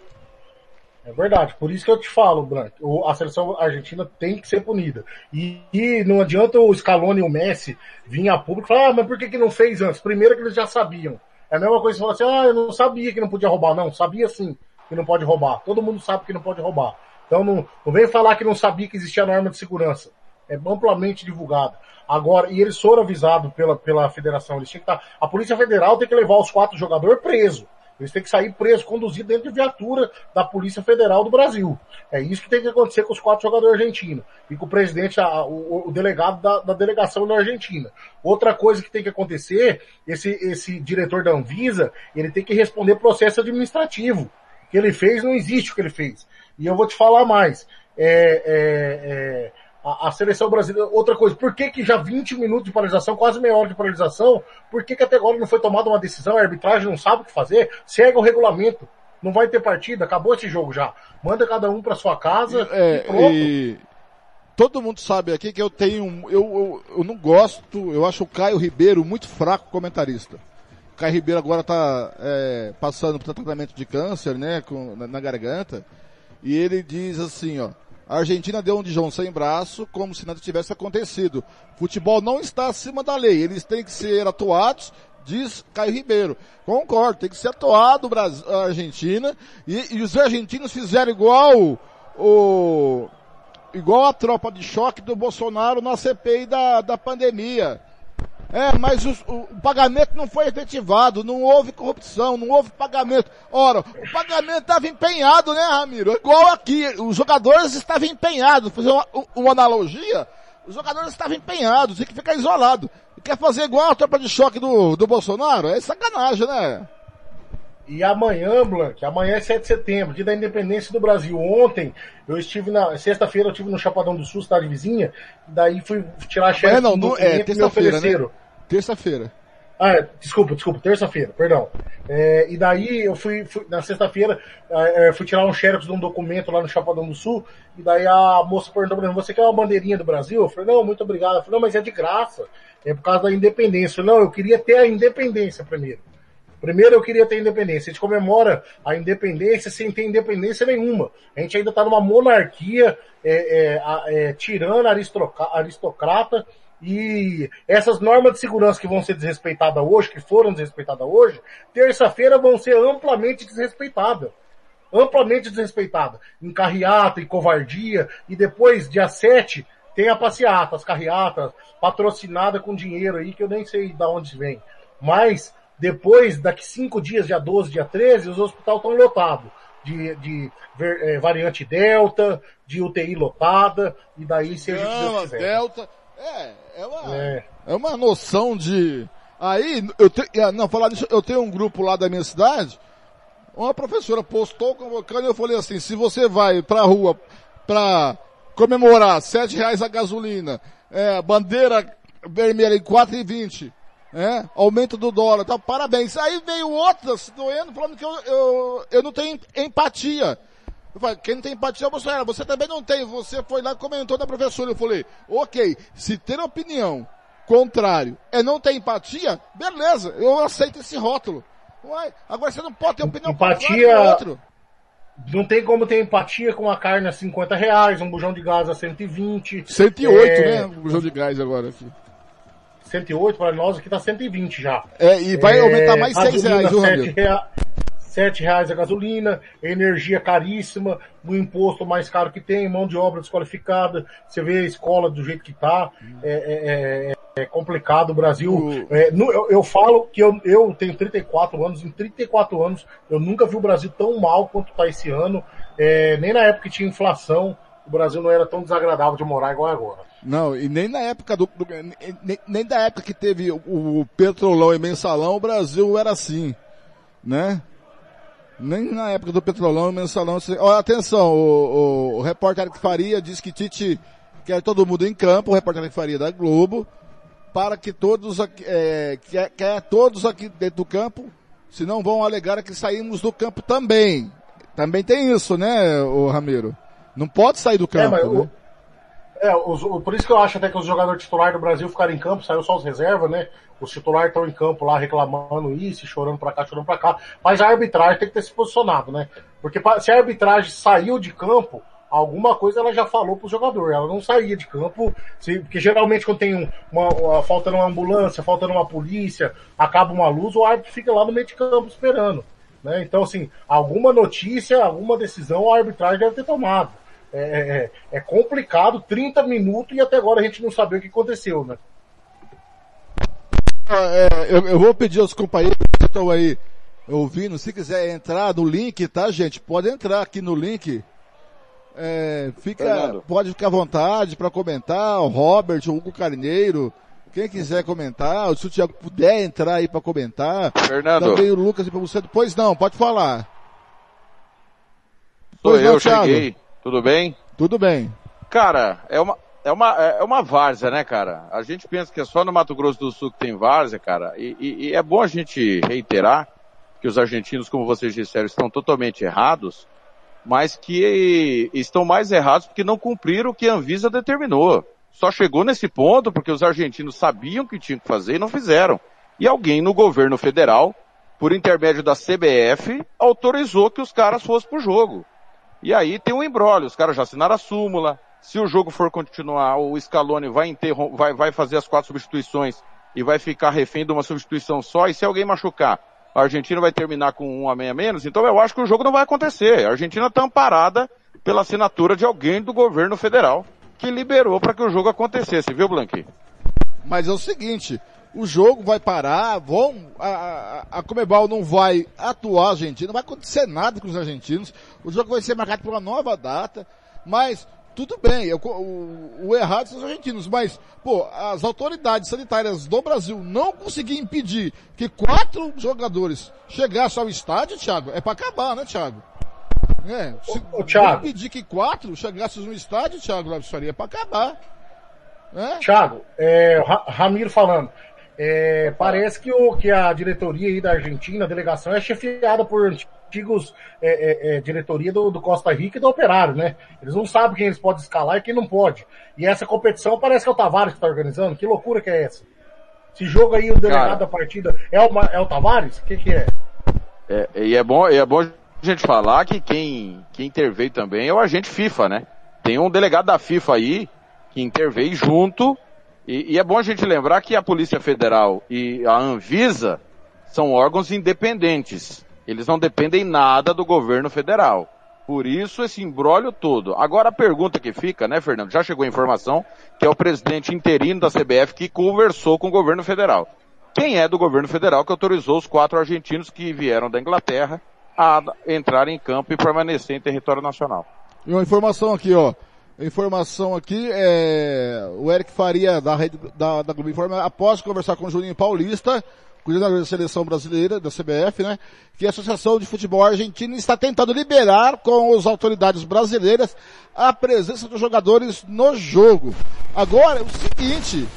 É verdade, por isso que eu te falo, Branco, a seleção argentina tem que ser punida. E, e, não adianta o Scaloni e o Messi vir a público e falar, ah, mas por que, que não fez antes? Primeiro que eles já sabiam. É a mesma coisa que você falar assim, ah, eu não sabia que não podia roubar. Não, sabia sim que não pode roubar. Todo mundo sabe que não pode roubar. Então não, não vem falar que não sabia que existia norma de segurança. É amplamente divulgado. Agora, e eles foram avisados pela, pela federação, eles tinham que estar, tá, a Polícia Federal tem que levar os quatro jogadores presos. Eles têm que sair presos, conduzidos dentro de viatura da Polícia Federal do Brasil. É isso que tem que acontecer com os quatro jogadores argentinos. E com o presidente, a, o, o, delegado da, da, delegação da Argentina. Outra coisa que tem que acontecer, esse, esse diretor da Anvisa, ele tem que responder processo administrativo. O que ele fez não existe o que ele fez. E eu vou te falar mais. É, é, é a, a, seleção brasileira, outra coisa, por que que já 20 minutos de paralisação, quase meia hora de paralisação, por que que até agora não foi tomada uma decisão, a arbitragem não sabe o que fazer, segue o regulamento, não vai ter partida, acabou esse jogo já, manda cada um para sua casa é, e pronto. E todo mundo sabe aqui que eu tenho, eu, eu, eu não gosto, eu acho o Caio Ribeiro muito fraco comentarista. O Caio Ribeiro agora está é, passando por tratamento de câncer, né, com, na, na garganta, e ele diz assim, ó, a Argentina deu um de João sem braço, como se nada tivesse acontecido. Futebol não está acima da lei, eles têm que ser atuados, diz Caio Ribeiro. Concordo, tem que ser atuado a Argentina, e, e os argentinos fizeram igual o, igual a tropa de choque do Bolsonaro na CPI da, da pandemia. É, mas o, pagamento não foi efetivado, não houve corrupção, não houve pagamento. Ora, o pagamento estava empenhado, né, Ramiro? Igual aqui, os jogadores estavam empenhados. Fazer uma, uma analogia, os jogadores estavam empenhados, tem que ficar isolado. Quer fazer igual a tropa de choque do, do Bolsonaro? É sacanagem, né? E amanhã, Blanc, amanhã é 7 de setembro, dia da independência do Brasil. Ontem, eu estive na, sexta-feira eu estive no Chapadão do Sul, cidade vizinha, daí fui tirar a chefe é, não, do é, terça-feira, né? Terça-feira. Ah, é, desculpa, desculpa, terça-feira, perdão. É, e daí eu fui, fui na sexta-feira, é, é, fui tirar um xerox de um documento lá no Chapadão do Sul, e daí a moça perguntou pra mim, você quer uma bandeirinha do Brasil? Eu falei, não, muito obrigado. Eu falei, não, mas é de graça, é por causa da independência. Eu falei, não, eu queria ter a independência primeiro. Primeiro eu queria ter independência. A gente comemora a independência sem ter independência nenhuma. A gente ainda está numa monarquia é, é, é, tirana, aristocrata, e essas normas de segurança que vão ser desrespeitadas hoje, que foram desrespeitadas hoje, terça-feira vão ser amplamente desrespeitadas. Amplamente desrespeitadas. Em carreata, em covardia, e depois, dia 7, tem a passeata, as carreatas, patrocinada com dinheiro aí, que eu nem sei de onde vem. Mas, depois, daqui cinco dias, dia 12, dia 13, os hospitais estão lotados. De, de é, variante Delta, de UTI lotada, e daí seja Não, que Delta, é, é uma, é. é uma noção de. Aí, eu tenho, é, não, falar disso, eu tenho um grupo lá da minha cidade, uma professora postou convocando e eu falei assim, se você vai pra rua pra comemorar sete reais a gasolina, é, bandeira vermelha em quatro e vinte, é, aumento do dólar, tá, parabéns. Aí veio outras doendo falando que eu, eu, eu não tenho empatia. Eu falei, quem não tem empatia é o Bolsonaro. Você também não tem. Você foi lá e comentou da professora. Eu falei, ok, se ter opinião contrário é não ter empatia, beleza, eu aceito esse rótulo. Uai, agora você não pode ter opinião empatia... contrária outro. Não tem como ter empatia com a carne a 50 reais, um bujão de gás a 120. 108, é... né? Um bujão de gás agora aqui. 108 para nós aqui tá 120 já. É, e vai é... aumentar mais 6 reais, viu, 7 reais. 7 reais a gasolina, energia caríssima, o imposto mais caro que tem, mão de obra desqualificada, você vê a escola do jeito que tá, é, é, é, é complicado o Brasil. É, no, eu, eu, falo que eu, eu tenho 34 anos, em 34 anos eu nunca vi o Brasil tão mal quanto tá esse ano, é, nem na época que tinha inflação, o Brasil não era tão desagradável de morar igual agora. Não, e nem na época do, do nem, nem, da época que teve o, o petrolão e mensalão, o Brasil era assim, né? Nem na época do Petrolão e Mensalão. Olha, atenção, o, o, o repórter Eric Faria diz que Tite quer todo mundo em campo, o repórter Eric Faria da Globo, para que todos aqui, é, quer, quer todos aqui dentro do campo, senão vão alegar que saímos do campo também. Também tem isso, né, o Ramiro? Não pode sair do campo, é, né? É, os, por isso que eu acho até que os jogadores titulares do Brasil ficaram em campo, saiu só os reservas, né? Os titulares estão em campo lá reclamando isso, chorando pra cá, chorando pra cá. Mas a arbitragem tem que ter se posicionado, né? Porque se a arbitragem saiu de campo, alguma coisa ela já falou pro jogador. Ela não saía de campo, se, porque geralmente quando tem uma, uma falta numa ambulância, falta numa polícia, acaba uma luz, o árbitro fica lá no meio de campo esperando. Né? Então, assim, alguma notícia, alguma decisão a arbitragem deve ter tomado. É, é, é, complicado, 30 minutos e até agora a gente não sabia o que aconteceu, né? É, eu, eu, vou pedir aos companheiros que estão aí ouvindo, se quiser entrar no link, tá gente? Pode entrar aqui no link. É, fica, pode ficar à vontade para comentar, o Robert, o Hugo Carneiro, quem quiser comentar, se o Thiago puder entrar aí para comentar. Fernando. Também o Lucas e para você. Pois não, pode falar. Sou pois eu, não, cheguei. Tudo bem? Tudo bem. Cara, é uma, é uma, é uma várzea, né, cara? A gente pensa que é só no Mato Grosso do Sul que tem várzea, cara, e, e, e é bom a gente reiterar que os argentinos, como vocês disseram, estão totalmente errados, mas que estão mais errados porque não cumpriram o que a Anvisa determinou. Só chegou nesse ponto porque os argentinos sabiam que tinham que fazer e não fizeram. E alguém no governo federal, por intermédio da CBF, autorizou que os caras fossem pro jogo. E aí tem um embrólio, os caras já assinaram a súmula, se o jogo for continuar, o Scaloni vai, vai, vai fazer as quatro substituições e vai ficar refém de uma substituição só, e se alguém machucar, a Argentina vai terminar com um a meia menos, então eu acho que o jogo não vai acontecer. A Argentina está amparada pela assinatura de alguém do governo federal que liberou para que o jogo acontecesse, viu, Blanqui? Mas é o seguinte, o jogo vai parar, vão, a, a, a Comebol não vai atuar a Argentina, não vai acontecer nada com os argentinos, o jogo vai ser marcado por uma nova data, mas tudo bem, eu, o, o, errado são os argentinos, mas, pô, as autoridades sanitárias do Brasil não conseguiram impedir que quatro jogadores chegassem ao estádio, Thiago, é para acabar, né, Thiago? É, se ô, ô, Thiago. impedir que quatro chegassem no estádio, Thiago Lavissaria, é para acabar. É? Thiago, é, Ramiro falando, é, parece que, o, que a diretoria aí da Argentina, a delegação, é chefiada por antigos é, é, é, diretoria do, do, Costa Rica e do Operário, né? Eles não sabem quem eles podem escalar e quem não pode. E essa competição parece que é o Tavares que está organizando. Que loucura que é essa? Esse jogo aí, o delegado Cara, da partida é o, é o Tavares? O que que é? é? E é bom, é bom a gente falar que quem, quem interveio também é o agente FIFA, né? Tem um delegado da FIFA aí que interveio junto e, e, é bom a gente lembrar que a Polícia Federal e a Anvisa são órgãos independentes. Eles não dependem nada do governo federal. Por isso esse embrólio todo. Agora a pergunta que fica, né, Fernando? Já chegou a informação que é o presidente interino da CBF que conversou com o governo federal. Quem é do governo federal que autorizou os quatro argentinos que vieram da Inglaterra a entrar em campo e permanecer em território nacional? E uma informação aqui, ó. Informação aqui, é, o Eric Faria, da rede, da, da Globo Informa, após conversar com o Juninho Paulista, coordenador da seleção brasileira, da CBF, né, que a Associação de Futebol Argentina está tentando liberar com as autoridades brasileiras a presença dos jogadores no jogo. Agora, é o seguinte,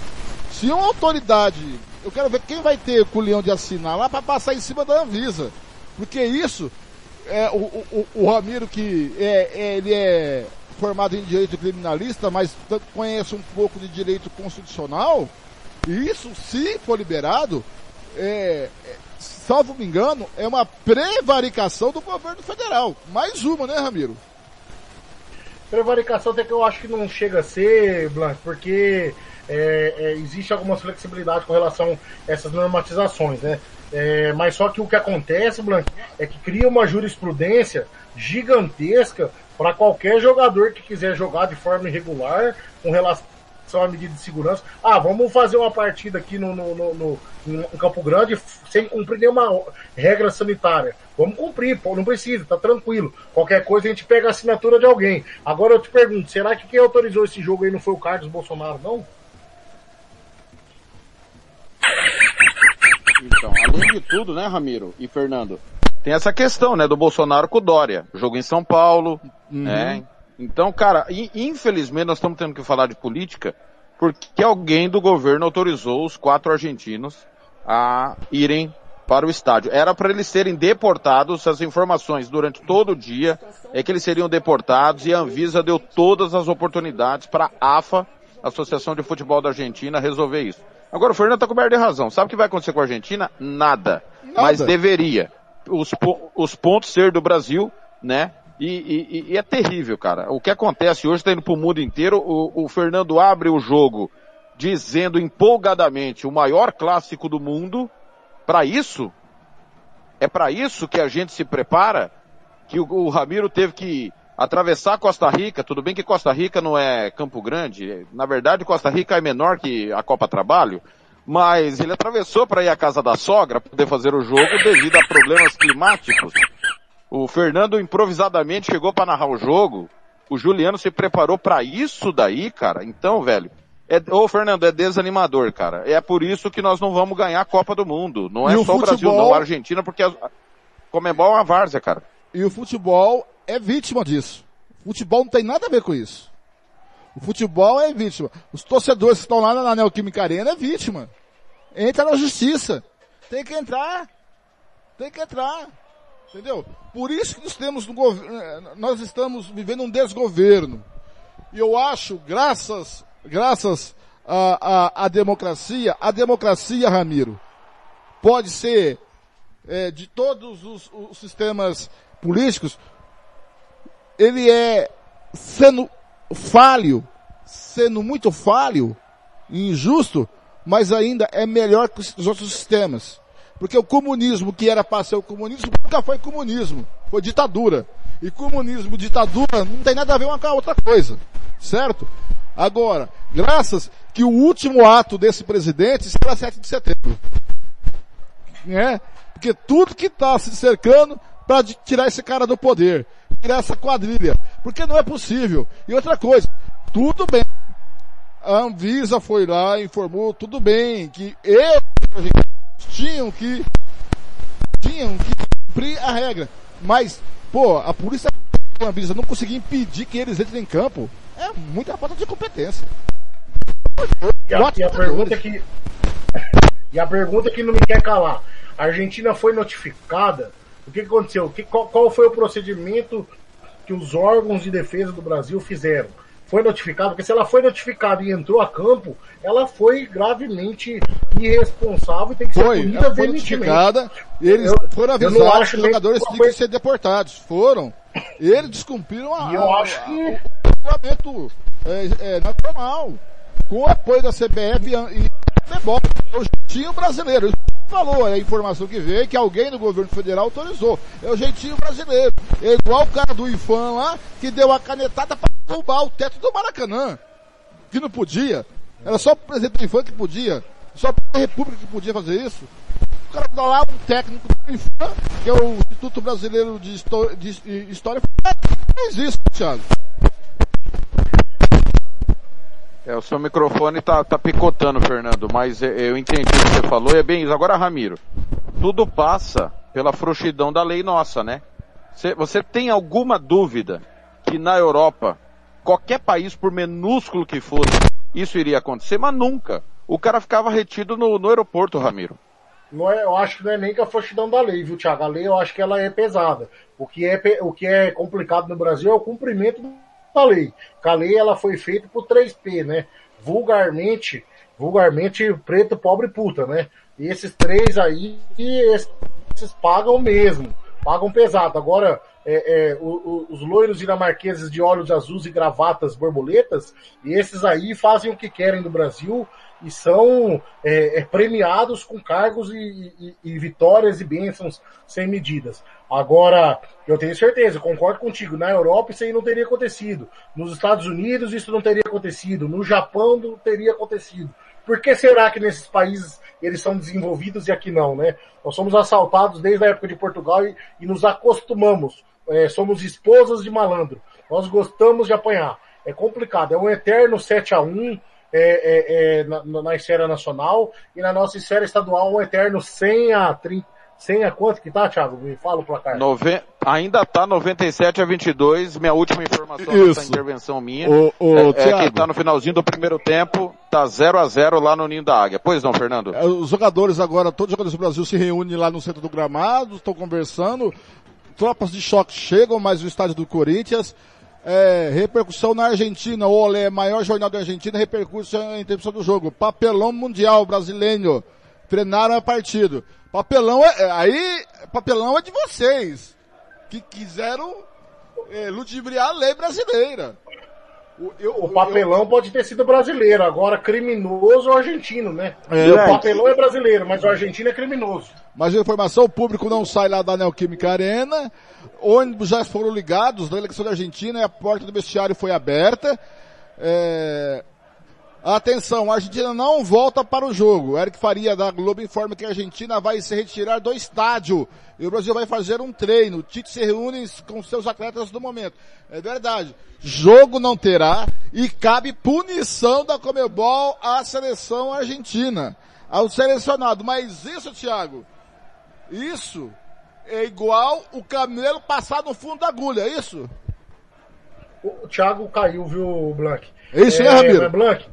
se uma autoridade, eu quero ver quem vai ter culhão de assinar lá para passar em cima da Anvisa, porque isso, é, o, o, o Ramiro que é, é ele é formado em direito criminalista, mas conhece um pouco de direito constitucional, isso, se for liberado, é, é, salvo me engano, é uma prevaricação do governo federal. Mais uma, né, Ramiro? Prevaricação até que eu acho que não chega a ser, Blanco, porque é, é, existe alguma flexibilidade com relação a essas normatizações, né? É, mas só que o que acontece, Blanco, é que cria uma jurisprudência gigantesca para qualquer jogador que quiser jogar de forma irregular com relação à medida de segurança. Ah, vamos fazer uma partida aqui no, no, no, no Campo Grande sem cumprir nenhuma regra sanitária. Vamos cumprir, pô, não precisa, tá tranquilo. Qualquer coisa a gente pega a assinatura de alguém. Agora eu te pergunto, será que quem autorizou esse jogo aí não foi o Carlos Bolsonaro, não? Então, além de tudo, né, Ramiro e Fernando, tem essa questão, né, do Bolsonaro com o Dória. Jogo em São Paulo, uhum. né? Então, cara, infelizmente nós estamos tendo que falar de política porque alguém do governo autorizou os quatro argentinos a irem para o estádio. Era para eles serem deportados, as informações durante todo o dia é que eles seriam deportados e a Anvisa deu todas as oportunidades para a AFA, Associação de Futebol da Argentina, resolver isso. Agora o Fernando está coberto de razão. Sabe o que vai acontecer com a Argentina? Nada. Nada. Mas deveria os, os pontos ser do Brasil, né? E, e, e, é terrível, cara. O que acontece hoje está indo para o mundo inteiro. O, o Fernando abre o jogo dizendo empolgadamente o maior clássico do mundo. Para isso, é para isso que a gente se prepara. Que o, o Ramiro teve que atravessar Costa Rica. Tudo bem que Costa Rica não é Campo Grande. Na verdade, Costa Rica é menor que a Copa Trabalho mas ele atravessou para ir à casa da sogra poder fazer o jogo devido a problemas climáticos. O Fernando improvisadamente chegou para narrar o jogo. O Juliano se preparou para isso daí, cara. Então, velho, é, ô Fernando, é desanimador, cara. É por isso que nós não vamos ganhar a Copa do Mundo. Não é só o, futebol... Brasil, não. A Argentina, porque a Comebol é uma várzea, cara. E o futebol é vítima disso. O futebol não tem nada a ver com isso. O futebol é vítima. Os torcedores que estão lá na Neoquímica Arena é vítima. Entra na justiça. Tem que entrar. Tem que entrar. Entendeu? Por isso que nós temos no governo, nós estamos vivendo um desgoverno. E eu acho, graças, graças à, à democracia, a democracia, Ramiro, pode ser é, de todos os, os sistemas políticos, ele é sendo falho, sendo muito falho injusto, mas ainda é melhor que os outros sistemas. Porque o comunismo, que era para ser o comunismo, nunca foi comunismo. Foi ditadura. E comunismo, ditadura, não tem nada a ver uma com a outra coisa. Certo? Agora, graças que o último ato desse presidente será 7 de setembro. Né? Porque tudo que está se cercando para tirar esse cara do poder. Tirar essa quadrilha. Porque não é possível. E outra coisa, tudo bem a Anvisa foi lá e informou, tudo bem, que eles tinham que, tinham que cumprir a regra. Mas, pô, a polícia a Anvisa não conseguia impedir que eles entrem em campo. É muita falta de competência. E a, e a pergunta que, e a pergunta que não me quer calar. A Argentina foi notificada. O que, aconteceu? Que, qual, qual foi o procedimento que os órgãos de defesa do Brasil fizeram? foi notificada, porque se ela foi notificada e entrou a campo, ela foi gravemente irresponsável e tem que ser Foi, punida foi e eles Eu- foram avisados que os jogadores tinham que ser deportados. Foram. Eles descumpriram a, E eu a- acho a- que- o é, é, com o apoio da CBF e, e futebol. O jeitinho brasileiro. Falou, é a informação que veio que alguém do governo federal autorizou. É o jeitinho brasileiro. É igual o cara do IFAM lá, que deu a canetada para derrubar o teto do Maracanã. Que não podia. Era só o presidente do IFAM que podia. Só a República que podia fazer isso. O cara tá lá, um técnico do IFAM, que é o Instituto Brasileiro de, Histó- de História, fez isso, Thiago. É, o seu microfone tá, tá picotando, Fernando, mas eu entendi o que você falou e é bem isso. Agora, Ramiro, tudo passa pela frouxidão da lei nossa, né? Você, você tem alguma dúvida que na Europa, qualquer país, por minúsculo que fosse, isso iria acontecer? Mas nunca. O cara ficava retido no, no aeroporto, Ramiro. Não é, eu acho que não é nem que a frouxidão da lei, viu, Thiago? A lei eu acho que ela é pesada. O que é, o que é complicado no Brasil é o cumprimento da lei. A lei ela foi feita por 3P, né? Vulgarmente, vulgarmente preto, pobre e puta, né? E esses três aí, esses pagam mesmo, pagam pesado. Agora, é, é, o- o- os loiros dinamarqueses de olhos azuis e gravatas borboletas, esses aí fazem o que querem no Brasil e são é, é, premiados com cargos e, e- e vitórias e bênçãos sem medidas. Agora, eu tenho certeza, concordo contigo, na Europa isso aí não teria acontecido. Nos Estados Unidos isso não teria acontecido. No Japão não teria acontecido. Por que será que nesses países eles são desenvolvidos e aqui não, né? Nós somos assaltados desde a época de Portugal e, e nos acostumamos. É, somos esposas de malandro. Nós gostamos de apanhar. É complicado. É um eterno 7 a 1 é, é, é, na, na esfera nacional e na nossa esfera estadual um eterno 100 a 30. 100 a quanto que tá, Thiago? Me fala o placar. Nove... Ainda tá 97 a 22, minha última informação Isso. dessa intervenção minha. Ô, ô, é, é que tá no finalzinho do primeiro tempo, tá 0 a 0 lá no Ninho da Águia. Pois não, Fernando? É, Os jogadores agora, todos os jogadores do Brasil se reúnem lá no centro do gramado, estão conversando. Tropas de choque chegam, mais o estádio do Corinthians. É, repercussão na Argentina, o Olé, maior jornal da Argentina, repercute a interrupção do jogo. Papelão mundial brasileiro. Treinaram a partida. Papelão é, é- aí, papelão é de vocês. Que quiseram é, ludibriar a lei brasileira. O, eu- O papelão pode ter sido brasileiro, agora criminoso ou argentino, né? É. o papelão é brasileiro, mas o argentino é criminoso. Mas a informação, o público não sai lá da Neoquímica Arena, ônibus já foram ligados da eleição da Argentina e a porta do vestiário foi aberta. É... Atenção, a Argentina não volta para o jogo. Eric Faria da Globo informa que a Argentina vai se retirar do estádio e o Brasil vai fazer um treino. Tite se reúne com seus atletas do momento. É verdade. Jogo não terá e cabe punição da Comebol à seleção argentina, ao selecionado. Mas isso, Thiago, isso é igual o camelo passar no fundo da agulha, é isso? O Thiago caiu, viu, Blank? É isso, né, Ramiro? mas, Blank,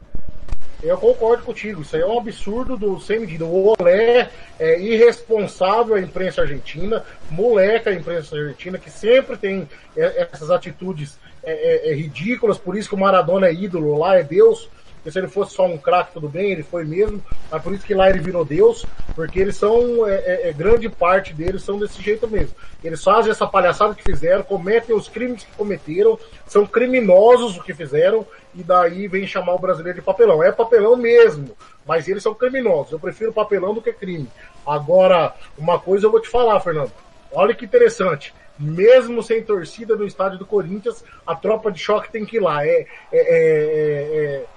eu concordo contigo. Isso aí é um absurdo do sem medida. O Olé é irresponsável a imprensa argentina, moleca a imprensa argentina, que sempre tem é, essas atitudes é, é, é, ridículas. Por isso que o Maradona é ídolo lá, é Deus. Porque se ele fosse só um craque, tudo bem, ele foi mesmo. Mas por isso que lá ele virou Deus, porque eles são, é, é, é, grande parte deles são desse jeito mesmo. Eles fazem essa palhaçada que fizeram, cometem os crimes que cometeram, são criminosos o que fizeram, e daí vem chamar o brasileiro de papelão. É papelão mesmo, mas eles são criminosos. Eu prefiro papelão do que crime. Agora, uma coisa eu vou te falar, Fernando. Olha que interessante. Mesmo sem torcida no estádio do Corinthians, a tropa de choque tem que ir lá. É, é, é, é é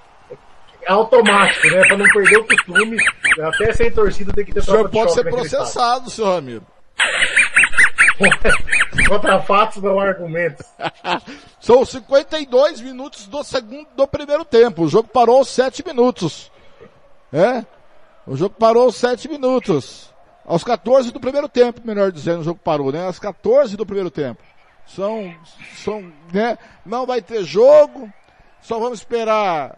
automático, né? Pra não perder o costume. Até sem torcida tem que ter O senhor pode ser processado, senhor Ramiro. Contra fatos não argumentos. São 52 minutos do segundo, do primeiro tempo. O jogo parou aos 7 minutos. É? O jogo parou aos 7 minutos. Aos 14 do primeiro tempo, melhor dizendo, o jogo parou, né? Aos 14 do primeiro tempo. São, são, né? Não vai ter jogo. Só vamos esperar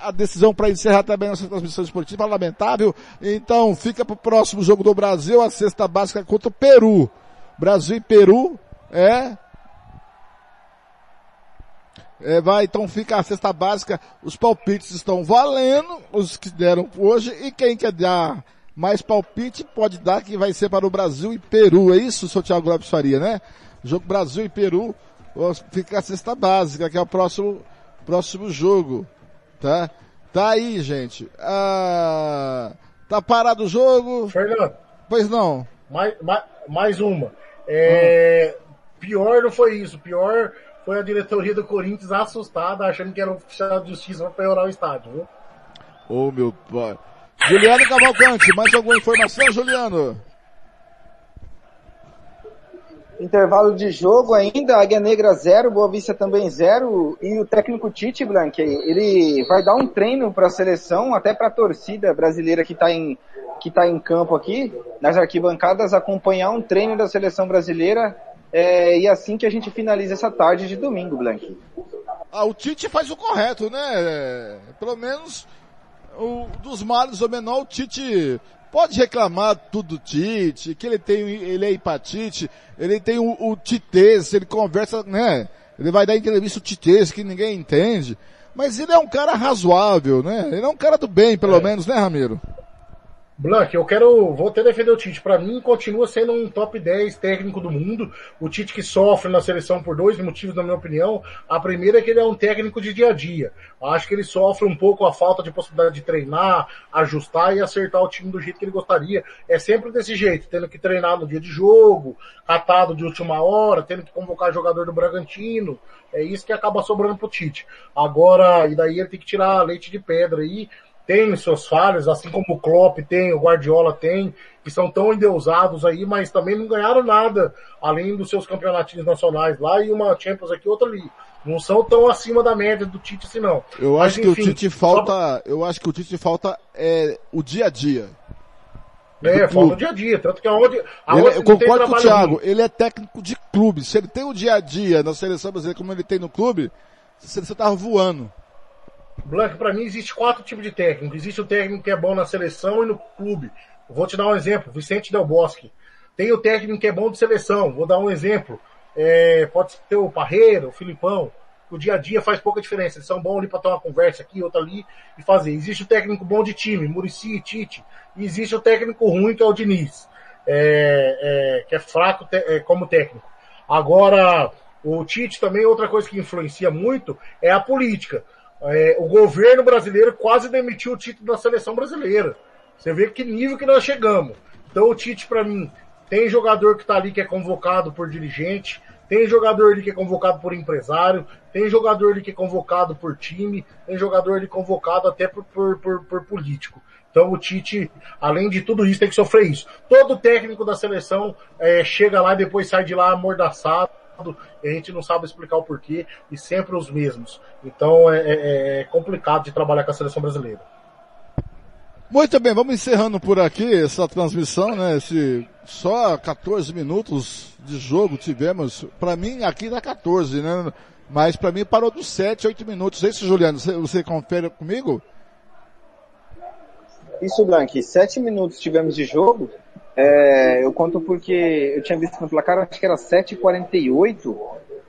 a decisão para encerrar também nossa transmissão esportiva, lamentável. Então fica para o próximo jogo do Brasil, a cesta básica contra o Peru. Brasil e Peru é É, vai, então fica a cesta básica, os palpites estão valendo, os que deram hoje, e quem quer dar mais palpite pode dar que vai ser para o Brasil e Peru, é isso, seu Thiago Lopes Faria, né? Jogo Brasil e Peru, fica a cesta básica, que é o próximo, próximo jogo, tá? Tá aí, gente. Ah, tá parado o jogo? Fernando. Pois não. Mais, mais, mais uma. É, hum. Pior não foi isso, pior foi a diretoria do Corinthians assustada, achando que era um oficial de justiça para piorar o estádio, viu? Ô oh, meu pai. Juliano Cavalcante, mais alguma informação, Juliano? Intervalo de jogo ainda, Águia Negra 0, Boa Vista também 0, e o técnico Tite Blanc, ele vai dar um treino para a seleção, até para a torcida brasileira que está em, que tá em campo aqui, nas arquibancadas, acompanhar um treino da seleção brasileira é, e assim que a gente finaliza essa tarde de domingo, Blank. Ah, o Tite faz o correto, né? Pelo menos o, dos males ou menor, o Tite pode reclamar tudo do Tite, que ele tem, ele é hepatite, ele tem o, o titez, ele conversa, né? Ele vai dar entrevista o titez que ninguém entende. Mas ele é um cara razoável, né? Ele é um cara do bem, pelo é. menos, né, Ramiro? Blanc, eu quero, vou até defender o Tite. Para mim, continua sendo um top 10 técnico do mundo. O Tite que sofre na seleção por dois motivos, na minha opinião. A primeira é que ele é um técnico de dia a dia. Acho que ele sofre um pouco a falta de possibilidade de treinar, ajustar e acertar o time do jeito que ele gostaria. É sempre desse jeito, tendo que treinar no dia de jogo, catado de última hora, tendo que convocar jogador do Bragantino. É isso que acaba sobrando pro Tite. Agora, e daí ele tem que tirar leite de pedra aí tem suas falhas, assim como o Klopp tem, o Guardiola tem, que são tão endeusados aí, mas também não ganharam nada, além dos seus campeonatinhos nacionais lá e uma Champions aqui, outra ali. Não são tão acima da média do Tite assim não. Eu mas, acho que enfim, o Tite falta, só... eu acho que o Tite falta é o dia a dia. É, falta o dia a dia, tanto que aonde, aonde ele, eu concordo com o Thiago, ele é técnico de clube. Se ele tem o dia a dia na seleção brasileira como ele tem no clube, você, você tava voando. Blank, para mim existe quatro tipos de técnico. Existe o técnico que é bom na seleção e no clube. Vou te dar um exemplo, Vicente Del Bosque. Tem o técnico que é bom de seleção. Vou dar um exemplo. É, pode ser o Parreira, o Filipão. O dia a dia faz pouca diferença. Eles são bons ali para ter uma conversa aqui, outra ali e fazer. Existe o técnico bom de time, Murici, Tite. E existe o técnico ruim, que é o Diniz. É, é, que é fraco é, como técnico. Agora, o Tite também, outra coisa que influencia muito é a política é, o governo brasileiro quase demitiu o título da seleção brasileira. Você vê que nível que nós chegamos. Então o Tite, para mim, tem jogador que está ali que é convocado por dirigente, tem jogador ali que é convocado por empresário, tem jogador ali que é convocado por time, tem jogador ali convocado até por, por, por, por político. Então o Tite, além de tudo isso, tem que sofrer isso. Todo técnico da seleção é, chega lá e depois sai de lá amordaçado e a gente não sabe explicar o porquê, e sempre os mesmos. Então é, é, é complicado de trabalhar com a seleção brasileira. Muito bem, vamos encerrando por aqui essa transmissão, né? Esse, só 14 minutos de jogo tivemos. Para mim, aqui dá 14, né? Mas para mim parou dos 7, 8 minutos. É isso, Juliano? Você, você confere comigo? Isso, Blank. 7 minutos tivemos de jogo. É, eu conto porque eu tinha visto no placar, acho que era 7h48,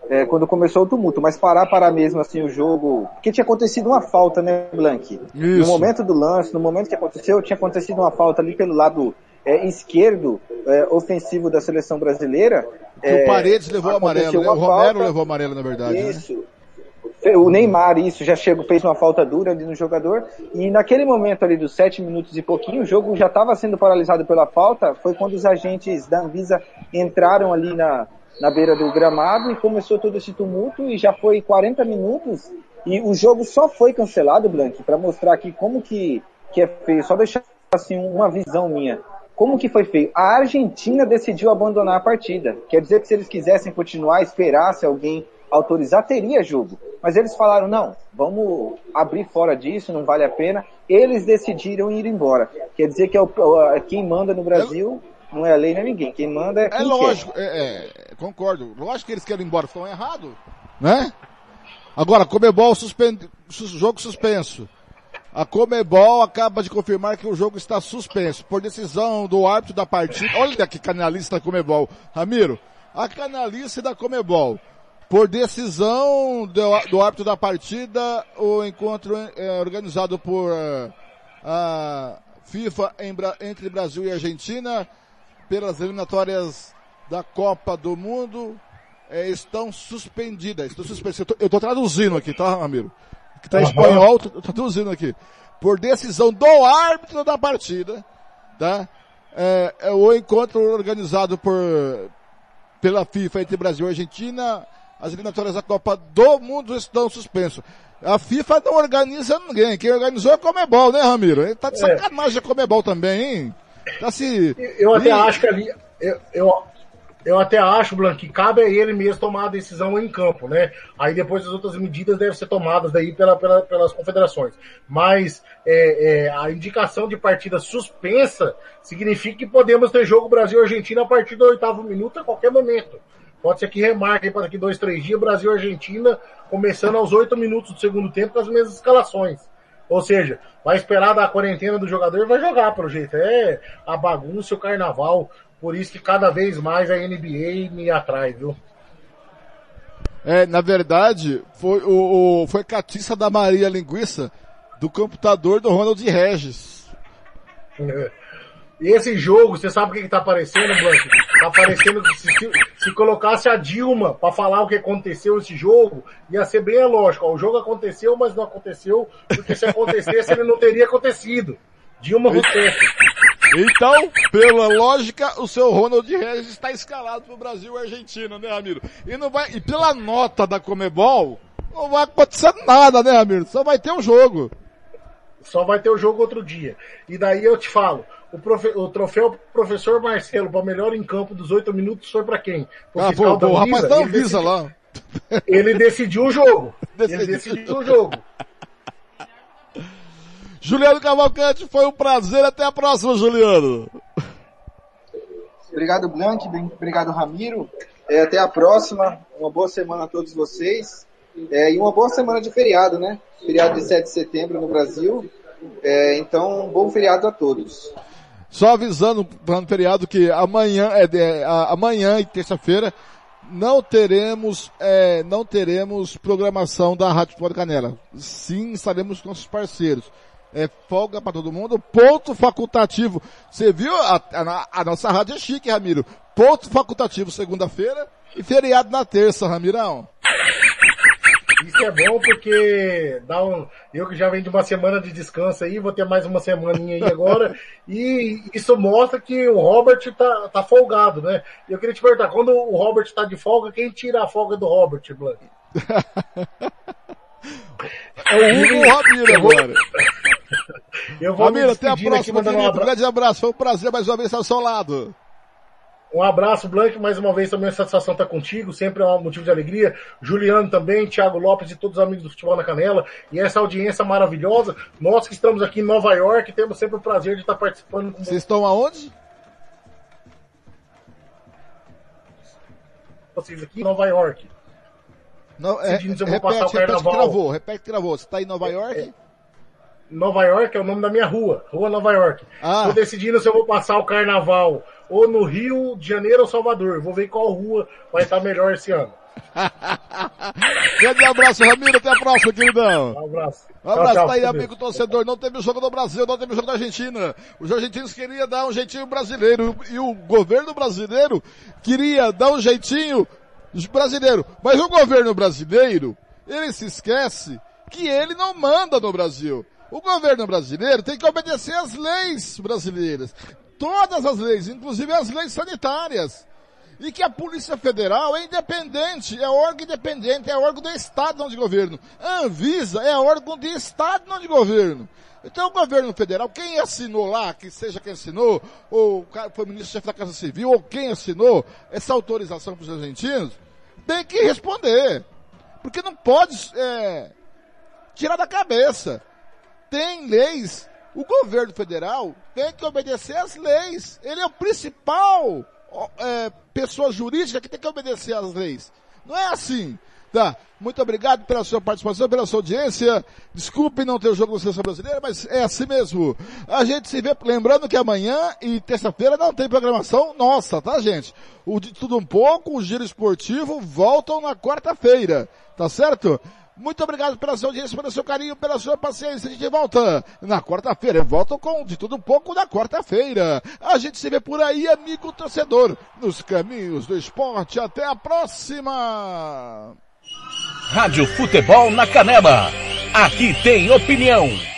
é, quando começou o tumulto, mas parar para mesmo assim o jogo, porque tinha acontecido uma falta, né, Blank? Isso. No momento do lance, no momento que aconteceu, tinha acontecido uma falta ali pelo lado é, esquerdo, é, ofensivo da seleção brasileira. Que o Paredes levou amarelo, né? o Romero falta, levou amarelo na verdade. Né? Isso. Né? O Neymar, isso, já chegou, fez uma falta dura ali no jogador, e naquele momento ali dos sete minutos e pouquinho, o jogo já estava sendo paralisado pela falta, foi quando os agentes da Anvisa entraram ali na, na beira do gramado e começou todo esse tumulto, e já foi 40 minutos, e o jogo só foi cancelado, Blank, para mostrar aqui como que, que é feio, só deixar assim uma visão minha. Como que foi feio? A Argentina decidiu abandonar a partida. Quer dizer que se eles quisessem continuar, esperasse alguém autorizar, teria jogo. Mas eles falaram, não, vamos abrir fora disso, não vale a pena. Eles decidiram ir embora. Quer dizer que é o, quem manda no Brasil não é a lei nem ninguém. Quem manda é quem É lógico, é, é, concordo. Lógico que eles querem ir embora, estão errados, né? Agora, Comebol suspende, jogo suspenso. A Comebol acaba de confirmar que o jogo está suspenso por decisão do árbitro da partida. Olha que canalista da Comebol. Ramiro, a canalice da Comebol Por decisão do, do árbitro da partida, o encontro é organizado por uh, a FIFA em, entre Brasil e Argentina pelas eliminatórias da Copa do Mundo é, estão suspendidas. Estão suspensas. Eu estou traduzindo aqui, tá, Ramiro? Que tá em espanhol, estou traduzindo aqui. Por decisão do árbitro da partida, tá? É, é o encontro organizado por, pela FIFA entre Brasil e Argentina as eliminatórias da Copa do Mundo estão suspensos. A FIFA não organiza ninguém. Quem organizou é a Comebol, né, Ramiro? Ele tá de é. sacanagem é. a Comebol também, hein? Tá se... Eu até e... acho que ali... Eu, eu, eu até acho, Blanc, que cabe a ele mesmo tomar a decisão em campo, né? Aí depois as outras medidas devem ser tomadas daí pela, pela pelas confederações. Mas é, é, a indicação de partida suspensa significa que podemos ter jogo Brasil-Argentina a partir do oitavo minuto a qualquer momento. Pode ser que remarquem para daqui dois, três dias, Brasil e Argentina, começando aos oito minutos do segundo tempo com as mesmas escalações. Ou seja, vai esperar da quarentena do jogador e vai jogar, pelo jeito. É a bagunça, o carnaval. Por isso que cada vez mais a NBA me atrai, viu? É, na verdade, foi o, o foi catiça da Maria Linguiça do computador do Ronald Regis. E esse jogo, você sabe o que, que tá aparecendo, Blanco? Tá aparecendo que se, se, se, colocasse a Dilma para falar o que aconteceu nesse jogo, ia ser bem lógico. Ó, o jogo aconteceu, mas não aconteceu, porque se acontecesse ele não teria acontecido. Dilma Rousseff. Então, pela lógica, o seu Ronald Regis está escalado pro Brasil e Argentina, né, Ramiro? E não vai, e pela nota da Comebol, não vai acontecer nada, né, Ramiro? Só vai ter um jogo. Só vai ter o jogo outro dia. E daí eu te falo, o, profe, o troféu professor Marcelo para melhor em campo dos oito minutos foi para quem? Pro ah, pô, pô, o rapaz não avisa lá. Ele decidiu o jogo. Decidiu. Ele decidiu o jogo. Juliano Cavalcante, foi um prazer. Até a próxima, Juliano. Obrigado, Blank. Obrigado, Ramiro. É, até a próxima. Uma boa semana a todos vocês. É, e uma boa semana de feriado, né? Feriado de 7 de setembro no Brasil. É, então, um bom feriado a todos. Só avisando para o feriado que amanhã, é, é, amanhã e terça-feira não teremos, é, não teremos programação da Rádio Futebol Canela. Sim, estaremos com nossos parceiros. É folga para todo mundo, ponto facultativo. Você viu? A, a, a, nossa rádio é chique, Ramiro. Ponto facultativo segunda-feira e feriado na terça, Ramirão. Isso é bom porque dá um. Eu que já venho de uma semana de descanso aí, vou ter mais uma semaninha aí agora. e isso mostra que o Robert tá, tá folgado, né? Eu queria te perguntar, quando o Robert tá de folga, quem tira a folga do Robert, Blank? é o Hugo Ramiro agora. Eu vou Ramiro, até a próxima, querido. Um grande abraço. Foi um prazer mais uma vez estar ao seu lado. Um abraço, Blank, mais uma vez também a satisfação estar contigo, sempre é um motivo de alegria. Juliano também, Thiago Lopes e todos os amigos do Futebol na Canela. E essa audiência maravilhosa. Nós que estamos aqui em Nova York, temos sempre o prazer de estar participando com Vocês estão aonde? Vocês aqui em Nova York. Não, é, repete, repete que gravou, repete que gravou. Você está em Nova York? É, Nova York é o nome da minha rua, Rua Nova York. Ah. Tô decidindo se eu vou passar o carnaval ou no Rio de Janeiro ou Salvador. Vou ver qual rua vai estar melhor esse ano. Grande abraço, Ramiro. Até a próxima, queridão. Um abraço. Um abraço, tchau, tchau, tá aí, amigo torcedor. Não teve o jogo do Brasil, não teve o jogo da Argentina. Os argentinos queriam dar um jeitinho brasileiro e o governo brasileiro queria dar um jeitinho brasileiro. Mas o governo brasileiro, ele se esquece que ele não manda no Brasil. O governo brasileiro tem que obedecer às leis brasileiras. Todas as leis, inclusive as leis sanitárias. E que a Polícia Federal é independente, é órgão independente, é órgão do Estado, não de governo. A Anvisa é órgão de Estado, não de governo. Então o governo federal, quem assinou lá, que seja quem assinou, ou foi ministro-chefe da Casa Civil, ou quem assinou essa autorização para os argentinos, tem que responder. Porque não pode é, tirar da cabeça tem leis. O governo federal tem que obedecer às leis. Ele é o principal é, pessoa jurídica que tem que obedecer às leis. Não é assim. Tá. Muito obrigado pela sua participação, pela sua audiência. Desculpe não ter o jogo da Seleção Brasileira, mas é assim mesmo. A gente se vê, lembrando que amanhã e terça-feira não tem programação nossa, tá gente? O de tudo um pouco, o giro esportivo voltam na quarta-feira, tá certo? Muito obrigado pela sua audiência, pelo seu carinho, pela sua paciência. A gente volta na quarta-feira. Volta com de tudo um pouco na quarta-feira. A gente se vê por aí, amigo torcedor, nos caminhos do esporte. Até a próxima! Rádio Futebol na Canela. Aqui tem opinião.